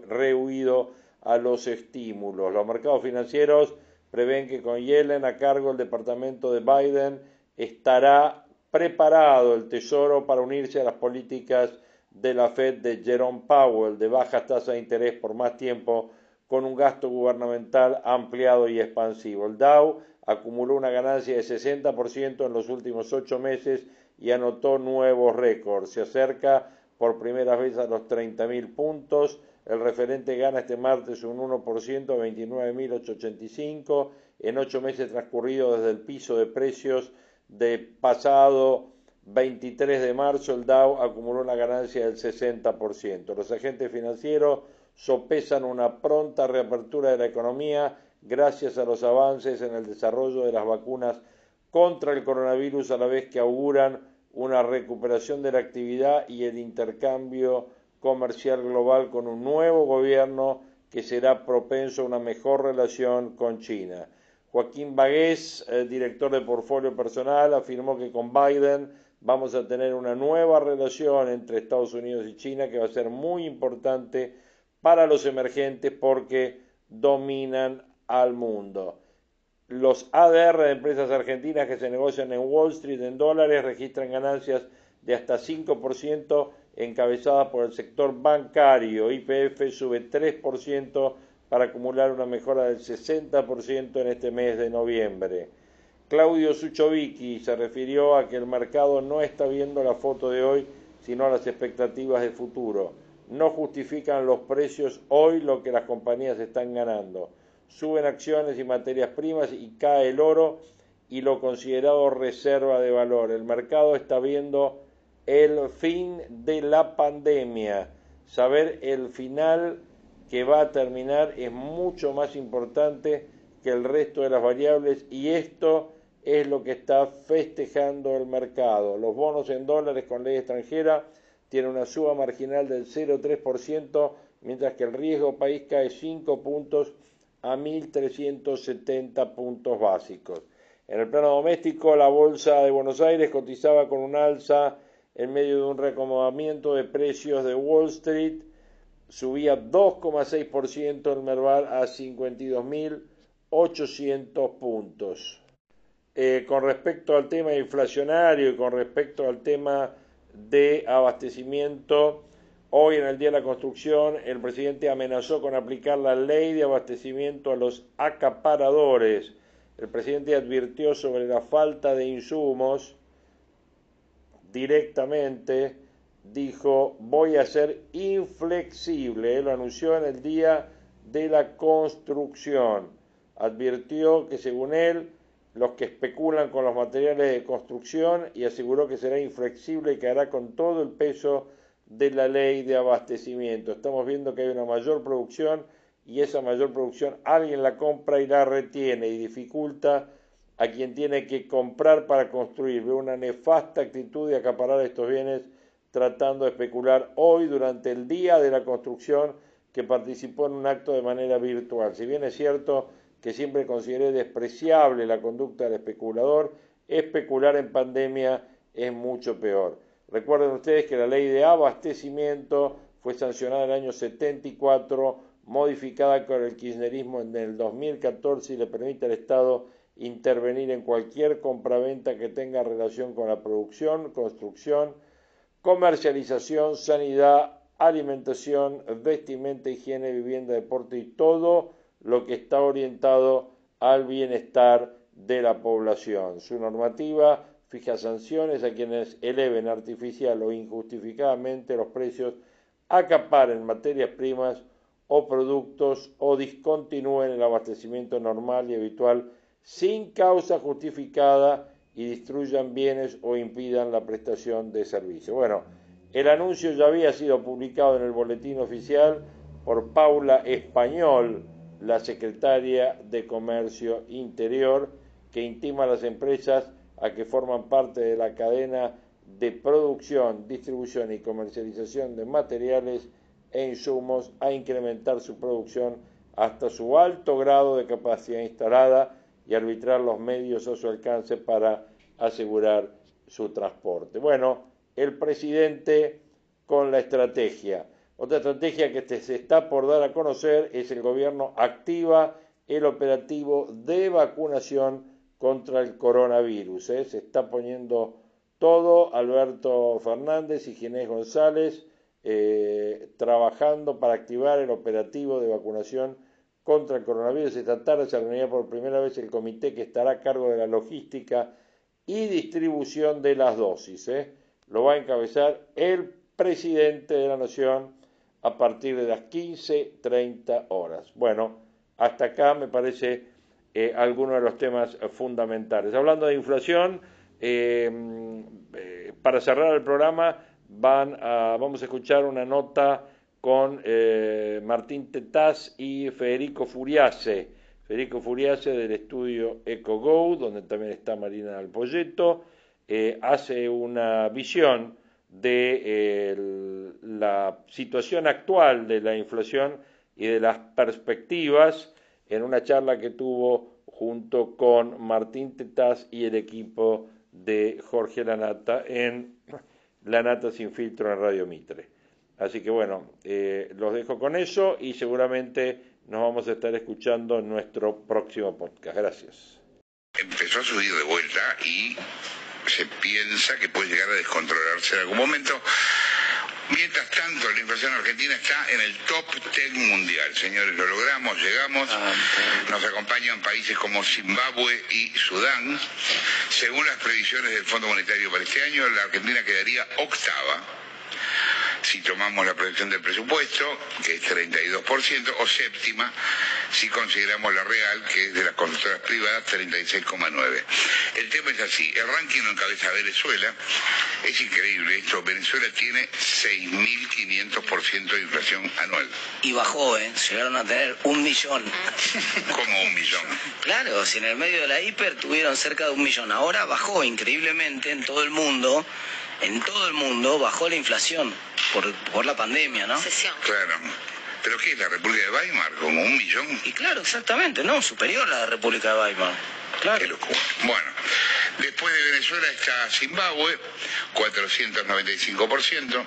rehuido a los estímulos. Los mercados financieros prevén que con Yellen a cargo el departamento de Biden estará preparado el Tesoro para unirse a las políticas de la Fed de Jerome Powell de bajas tasas de interés por más tiempo con un gasto gubernamental ampliado y expansivo. El Dow acumuló una ganancia de 60% en los últimos ocho meses y anotó nuevos récords. Se acerca por primera vez a los 30.000 puntos. El referente gana este martes un 1%, 29.885. En ocho meses transcurridos desde el piso de precios de pasado 23 de marzo, el Dow acumuló una ganancia del 60%. Los agentes financieros sopesan una pronta reapertura de la economía gracias a los avances en el desarrollo de las vacunas contra el coronavirus a la vez que auguran una recuperación de la actividad y el intercambio comercial global con un nuevo gobierno que será propenso a una mejor relación con China. Joaquín Bagués, el director de portfolio personal, afirmó que con Biden vamos a tener una nueva relación entre Estados Unidos y China que va a ser muy importante para los emergentes porque dominan al mundo. Los ADR de empresas argentinas que se negocian en Wall Street en dólares registran ganancias de hasta 5% encabezadas por el sector bancario. IPF sube 3% para acumular una mejora del 60% en este mes de noviembre. Claudio Suchovicki se refirió a que el mercado no está viendo la foto de hoy, sino las expectativas de futuro no justifican los precios hoy lo que las compañías están ganando. Suben acciones y materias primas y cae el oro y lo considerado reserva de valor. El mercado está viendo el fin de la pandemia. Saber el final que va a terminar es mucho más importante que el resto de las variables y esto es lo que está festejando el mercado. Los bonos en dólares con ley extranjera tienen una suba marginal del 0,3%, mientras que el riesgo país cae 5 puntos a 1.370 puntos básicos. En el plano doméstico, la bolsa de Buenos Aires cotizaba con un alza en medio de un reacomodamiento de precios de Wall Street, subía 2,6% el Merval a 52.800 puntos. Eh, con respecto al tema inflacionario y con respecto al tema de abastecimiento, hoy en el Día de la Construcción el presidente amenazó con aplicar la ley de abastecimiento a los acaparadores. El presidente advirtió sobre la falta de insumos directamente, dijo voy a ser inflexible, lo anunció en el Día de la Construcción. Advirtió que según él los que especulan con los materiales de construcción y aseguró que será inflexible y hará con todo el peso de la ley de abastecimiento. Estamos viendo que hay una mayor producción y esa mayor producción alguien la compra y la retiene y dificulta a quien tiene que comprar para construir. Veo una nefasta actitud de acaparar estos bienes tratando de especular hoy durante el día de la construcción que participó en un acto de manera virtual. Si bien es cierto que siempre consideré despreciable la conducta del especulador, especular en pandemia es mucho peor. Recuerden ustedes que la ley de abastecimiento fue sancionada en el año 74, modificada con el kirchnerismo en el 2014 y le permite al Estado intervenir en cualquier compraventa que tenga relación con la producción, construcción, comercialización, sanidad, alimentación, vestimenta, higiene, vivienda, deporte y todo lo que está orientado al bienestar de la población. Su normativa fija sanciones a quienes eleven artificial o injustificadamente los precios, acaparen materias primas o productos o discontinúen el abastecimiento normal y habitual sin causa justificada y destruyan bienes o impidan la prestación de servicio. Bueno, el anuncio ya había sido publicado en el boletín oficial por Paula Español, la secretaria de Comercio Interior, que intima a las empresas a que forman parte de la cadena de producción, distribución y comercialización de materiales e insumos a incrementar su producción hasta su alto grado de capacidad instalada y arbitrar los medios a su alcance para asegurar su transporte. Bueno, el presidente con la estrategia otra estrategia que se está por dar a conocer es el gobierno activa el operativo de vacunación contra el coronavirus. ¿eh? Se está poniendo todo Alberto Fernández y Ginés González eh, trabajando para activar el operativo de vacunación contra el coronavirus. Esta tarde se reunirá por primera vez el comité que estará a cargo de la logística y distribución de las dosis. ¿eh? Lo va a encabezar el presidente de la Nación, a partir de las 15.30 horas. Bueno, hasta acá me parece eh, algunos de los temas fundamentales. Hablando de inflación, em, eh, para cerrar el programa van vamos a escuchar una nota con eh, Martín Tetaz y Federico Furiase. Federico Furiase del estudio EcoGo, donde también está Marina Alpoyeto, hace una visión de la situación actual de la inflación y de las perspectivas en una charla que tuvo junto con Martín Tetaz y el equipo de Jorge Lanata en Lanata sin filtro en Radio Mitre. Así que bueno, eh, los dejo con eso y seguramente nos vamos a estar escuchando en nuestro próximo podcast. Gracias. Empezó a subir de vuelta y se piensa que puede llegar a descontrolarse en algún momento. Mientras tanto, la inflación argentina está en el top 10 mundial. Señores, lo logramos, llegamos. Ah, Nos acompañan países como Zimbabue y Sudán. Según las previsiones del Fondo Monetario para este año, la Argentina quedaría octava si tomamos la proyección del presupuesto, que es 32%, o séptima si consideramos la real, que es de las constructoras privadas, 36,9. El tema es así, el ranking lo encabeza Venezuela, es increíble esto, Venezuela tiene 6.500% de inflación anual. Y bajó, ¿eh? Llegaron a tener un millón. *laughs* Como un millón. Claro, si en el medio de la hiper tuvieron cerca de un millón, ahora bajó increíblemente en todo el mundo, en todo el mundo bajó la inflación por, por la pandemia, ¿no? Claro. ¿Pero qué es la República de Weimar? ¿Como un millón? Y claro, exactamente, no, superior a la República de Weimar. Claro. Qué locura. Bueno, después de Venezuela está Zimbabue, 495%.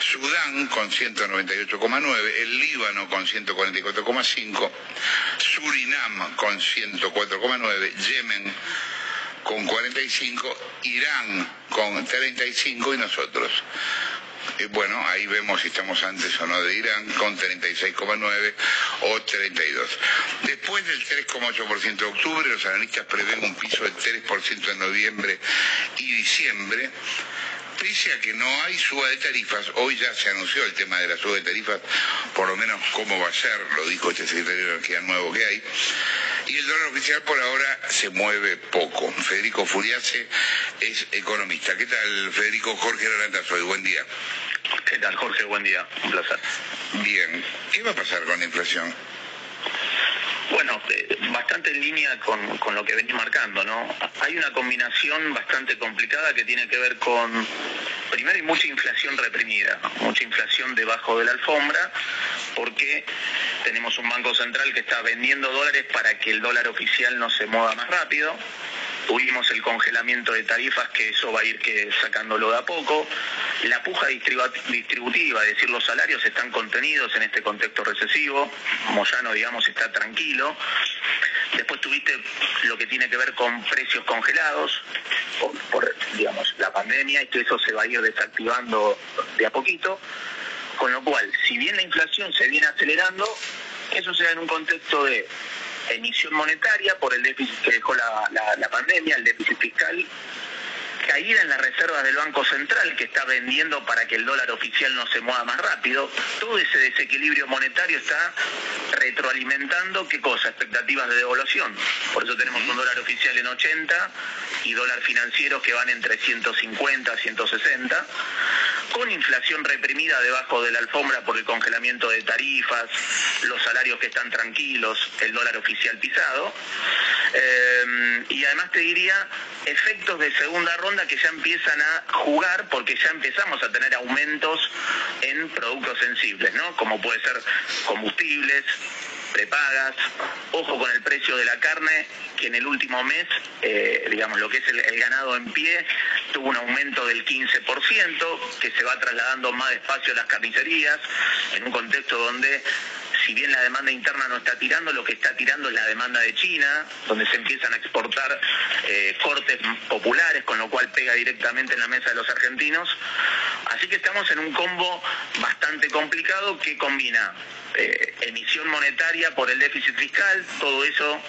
Sudán con 198,9, el Líbano con 144,5, Surinam con 104,9, Yemen con 45, Irán con 35 y nosotros. Eh, bueno, ahí vemos si estamos antes o no de Irán con 36,9 o 32. Después del 3,8% de octubre, los analistas prevén un piso del 3% en noviembre y diciembre pese a que no hay suba de tarifas, hoy ya se anunció el tema de la suba de tarifas, por lo menos cómo va a ser, lo dijo este secretario de Energía nuevo que hay, y el dólar oficial por ahora se mueve poco. Federico Furiace es economista. ¿Qué tal, Federico? Jorge Soy buen día. ¿Qué tal, Jorge? Buen día, un placer. Bien, ¿qué va a pasar con la inflación? Bueno, eh, bastante en línea con, con, lo que venís marcando, ¿no? Hay una combinación bastante complicada que tiene que ver con, primero hay mucha inflación reprimida, mucha inflación debajo de la alfombra, porque tenemos un banco central que está vendiendo dólares para que el dólar oficial no se mueva más rápido, tuvimos el congelamiento de tarifas, que eso va a ir que sacándolo de a poco. La puja distributiva, es decir, los salarios están contenidos en este contexto recesivo. Moyano, digamos, está tranquilo. Después tuviste lo que tiene que ver con precios congelados por, digamos, la pandemia y que eso se va a ir desactivando de a poquito. Con lo cual, si bien la inflación se viene acelerando, eso se da en un contexto de emisión monetaria por el déficit que dejó la, pandemia, el déficit fiscal, caída en las reservas del Banco Central que está vendiendo para que el dólar oficial no se mueva más rápido, todo ese desequilibrio monetario está retroalimentando qué cosa, expectativas de devaluación. Por eso tenemos un dólar oficial en 80 y dólar financieros que van entre 150 a 160 con inflación reprimida debajo de la alfombra por el congelamiento de tarifas, los salarios que están tranquilos, el dólar oficial pisado. Eh, y además te diría efectos de segunda ronda que ya empiezan a jugar porque ya empezamos a tener aumentos en productos sensibles, ¿no? Como puede ser combustibles, prepagas, ojo con el precio de la carne, que en el último mes, eh, digamos, lo que es el, ganado en pie, tuvo un aumento del 15%, que se va trasladando más despacio a las carnicerías, en un contexto donde si bien la demanda interna no está tirando, lo que está tirando es la demanda de China, donde se empiezan a exportar eh, cortes populares, con lo cual pega directamente en la mesa de los argentinos. Así que estamos en un combo bastante complicado que combina eh, emisión monetaria por el déficit fiscal, todo eso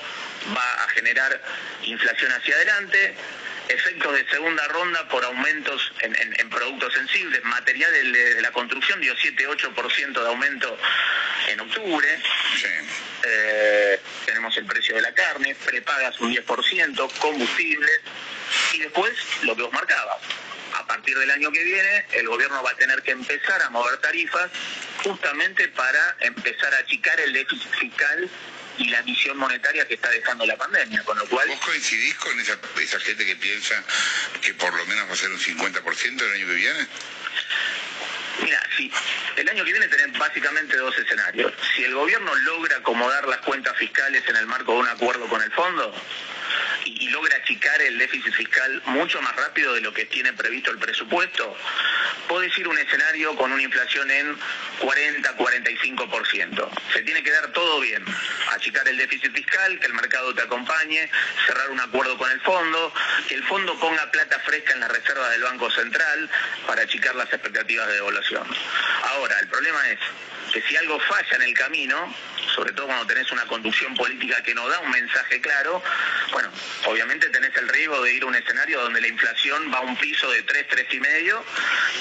va a generar inflación hacia adelante, efectos de segunda ronda por aumentos en, productos sensibles, materiales de, la construcción dio 7-8% de aumento en octubre, eh, tenemos el precio de la carne, prepagas un 10%, combustibles, y después lo que vos marcabas, a partir del año que viene el gobierno va a tener que empezar a mover tarifas justamente para empezar a achicar el déficit fiscal y la misión monetaria que está dejando la pandemia, con lo cual... ¿Vos coincidís con esa, esa gente que piensa que por lo menos va a ser un 50% el año que viene? Mira, sí, el año que viene tenemos básicamente dos escenarios. Si el gobierno logra acomodar las cuentas fiscales en el marco de un acuerdo con el fondo, y, logra achicar el déficit fiscal mucho más rápido de lo que tiene previsto el presupuesto, puede ir un escenario con una inflación en 40-45%. Se tiene que dar todo bien, achicar el déficit fiscal, que el mercado te acompañe, cerrar un acuerdo con el fondo, que el fondo ponga plata fresca en la reserva del Banco Central para achicar las expectativas de devaluación. Ahora, el problema es, que si algo falla en el camino, sobre todo cuando tenés una conducción política que no da un mensaje claro, bueno, obviamente tenés el riesgo de ir a un escenario donde la inflación va a un piso de 3, 3 y medio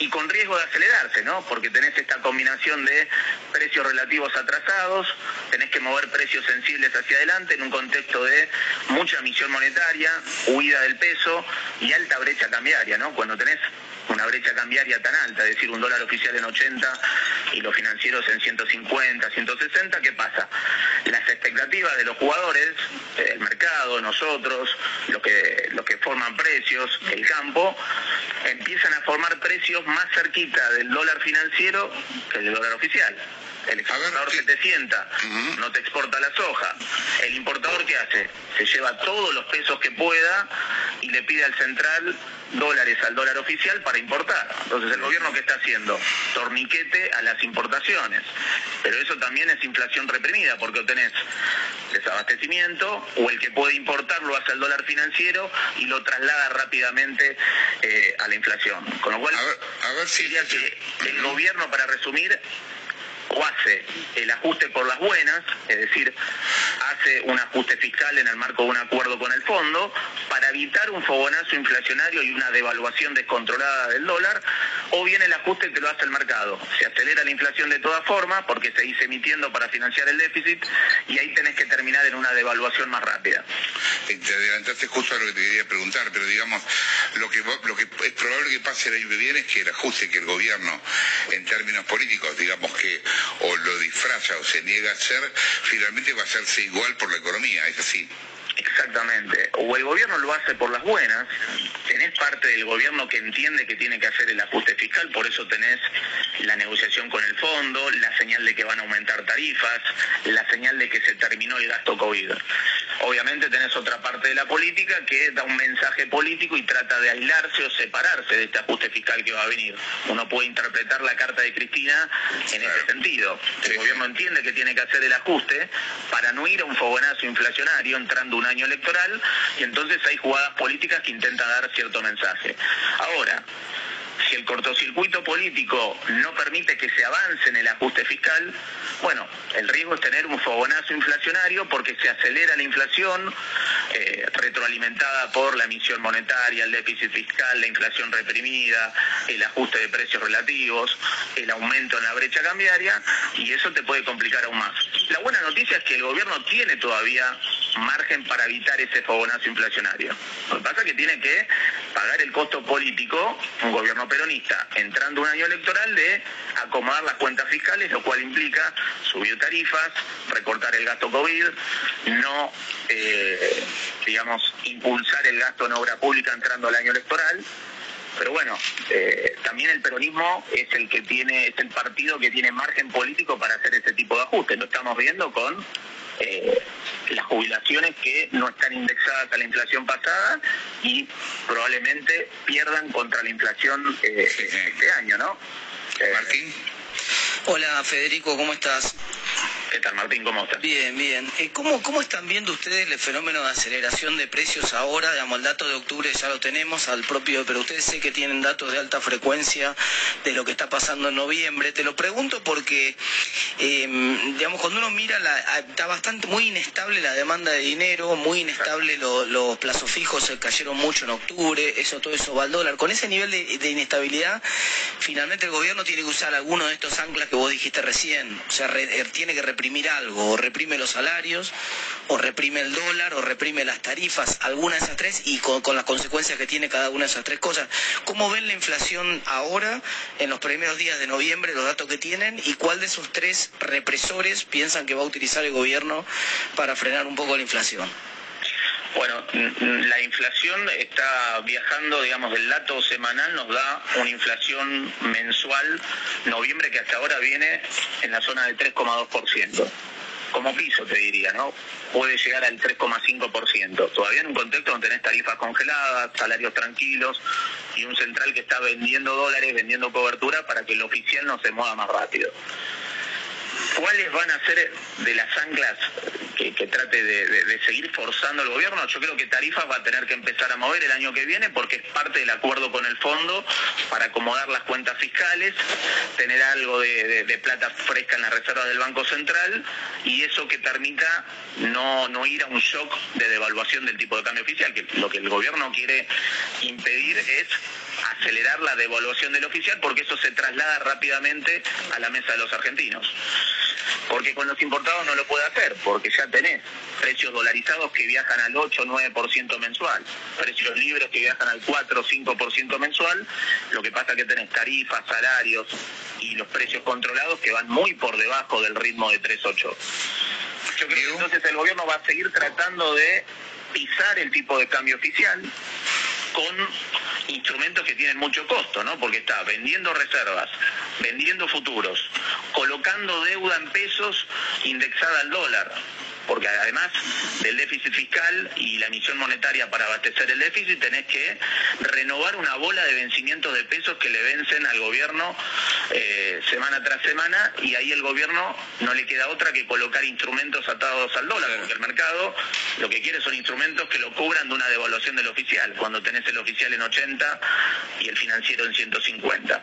y con riesgo de acelerarse, ¿no? Porque tenés esta combinación de precios relativos atrasados, tenés que mover precios sensibles hacia adelante en un contexto de mucha emisión monetaria, huida del peso y alta brecha cambiaria, ¿no? Cuando tenés una brecha cambiaria tan alta, es decir, un dólar oficial en 80 y los financieros en 150, 160, ¿qué pasa? Las expectativas de los jugadores, el mercado, nosotros, los que, los que forman precios, el campo, empiezan a formar precios más cerquita del dólar financiero que del dólar oficial. El exportador se te sienta, no te exporta la soja. El importador ¿qué hace? Se lleva todos los pesos que pueda y le pide al central dólares al dólar oficial para importar. Entonces el gobierno ¿qué está haciendo? Torniquete a las importaciones. Pero eso también es inflación reprimida porque tenés desabastecimiento o el que puede importar lo hace al dólar financiero y lo traslada rápidamente eh, a la inflación. Con lo cual, a ver, si... diría que el gobierno, para resumir, o hace el ajuste por las buenas, es decir, hace un ajuste fiscal en el marco de un acuerdo con el fondo para evitar un fogonazo inflacionario y una devaluación descontrolada del dólar, o bien el ajuste que lo hace el mercado. Se acelera la inflación de todas formas porque se dice emitiendo para financiar el déficit y ahí tenés que terminar en una devaluación más rápida. Eh, te adelantaste justo a lo que te quería preguntar, pero digamos, lo que, lo que es probable que pase el año que viene es que el ajuste que el gobierno, en términos políticos, digamos que o lo disfraza o se niega a hacer, finalmente va a hacerse igual por la economía, es así. Exactamente. O el gobierno lo hace por las buenas, tenés parte del gobierno que entiende que tiene que hacer el ajuste fiscal, por eso tenés la negociación con el fondo, la señal de que van a aumentar tarifas, la señal de que se terminó el gasto COVID. Obviamente tenés otra parte de la política que da un mensaje político y trata de aislarse o separarse de este ajuste fiscal que va a venir. Uno puede interpretar la carta de Cristina en ese sentido. El gobierno entiende que tiene que hacer el ajuste para no ir a un fogonazo inflacionario entrando un año electoral y entonces hay jugadas políticas que intentan dar cierto mensaje. Ahora, si el cortocircuito político no permite que se avance en el ajuste fiscal, bueno, el riesgo es tener un fogonazo inflacionario porque se acelera la inflación, eh, retroalimentada por la emisión monetaria, el déficit fiscal, la inflación reprimida, el ajuste de precios relativos, el aumento en la brecha cambiaria, y eso te puede complicar aún más. La buena noticia es que el gobierno tiene todavía margen para evitar ese fogonazo inflacionario. Lo que pasa es que tiene que pagar el costo político, un gobierno peronista, entrando un año electoral, de acomodar las cuentas fiscales, lo cual implica subir tarifas, recortar el gasto COVID, no, eh, digamos, impulsar el gasto en obra pública entrando al año electoral. Pero bueno, eh, también el peronismo es el que tiene, es el partido que tiene margen político para hacer ese tipo de ajustes. Lo estamos viendo con eh, las jubilaciones que no están indexadas a la inflación pasada y probablemente pierdan contra la inflación eh, este año, ¿no? Martín. Hola Federico, ¿cómo estás? ¿Qué tal, Martín? ¿Cómo? Bien, bien. Eh, ¿cómo, ¿Cómo están viendo ustedes el fenómeno de aceleración de precios ahora? Digamos, el dato de octubre ya lo tenemos al propio, pero ustedes sé que tienen datos de alta frecuencia de lo que está pasando en noviembre. Te lo pregunto porque, em, digamos, cuando uno mira, está bastante, muy inestable la demanda de dinero, muy inestable los plazos fijos, se cayeron mucho en octubre, eso todo eso va al dólar. Con ese nivel de, inestabilidad, finalmente el gobierno tiene que usar alguno de estos anclas que vos dijiste recién. O sea, re, tiene que reprimir algo, o reprime los salarios, o reprime el dólar, o reprime las tarifas, alguna de esas tres, y con, con, las consecuencias que tiene cada una de esas tres cosas. ¿Cómo ven la inflación ahora, en los primeros días de noviembre, los datos que tienen, y cuál de esos tres represores piensan que va a utilizar el gobierno para frenar un poco la inflación? Bueno, la inflación está viajando, digamos, del dato semanal nos da una inflación mensual, noviembre que hasta ahora viene en la zona del 3,2%. Como piso, te diría, ¿no? Puede llegar al 3,5%. Todavía en un contexto donde tenés tarifas congeladas, salarios tranquilos y un central que está vendiendo dólares, vendiendo cobertura para que el oficial no se mueva más rápido cuáles van a ser de las anclas que, trate de, seguir forzando el gobierno. Yo creo que tarifas va a tener que empezar a mover el año que viene porque es parte del acuerdo con el fondo para acomodar las cuentas fiscales, tener algo de, plata fresca en las reservas del Banco Central y eso que permita no, no ir a un shock de devaluación del tipo de cambio oficial, que lo que el gobierno quiere impedir es acelerar la devaluación del oficial porque eso se traslada rápidamente a la mesa de los argentinos. Porque con los importados no lo puede hacer, porque ya tenés precios dolarizados que viajan al 8 o 9% mensual, precios libres que viajan al 4 o 5% mensual, lo que pasa es que tenés tarifas, salarios y los precios controlados que van muy por debajo del ritmo de 3.8. Yo creo que entonces el gobierno va a seguir tratando de pisar el tipo de cambio oficial con instrumentos que tienen mucho costo, ¿no? Porque está vendiendo reservas, vendiendo futuros, colocando deuda en pesos indexada al dólar porque además del déficit fiscal y la emisión monetaria para abastecer el déficit, tenés que renovar una bola de vencimientos de pesos que le vencen al gobierno eh, semana tras semana y ahí el gobierno no le queda otra que colocar instrumentos atados al dólar, porque el mercado lo que quiere son instrumentos que lo cubran de una devaluación del oficial, cuando tenés el oficial en 80 y el financiero en 150.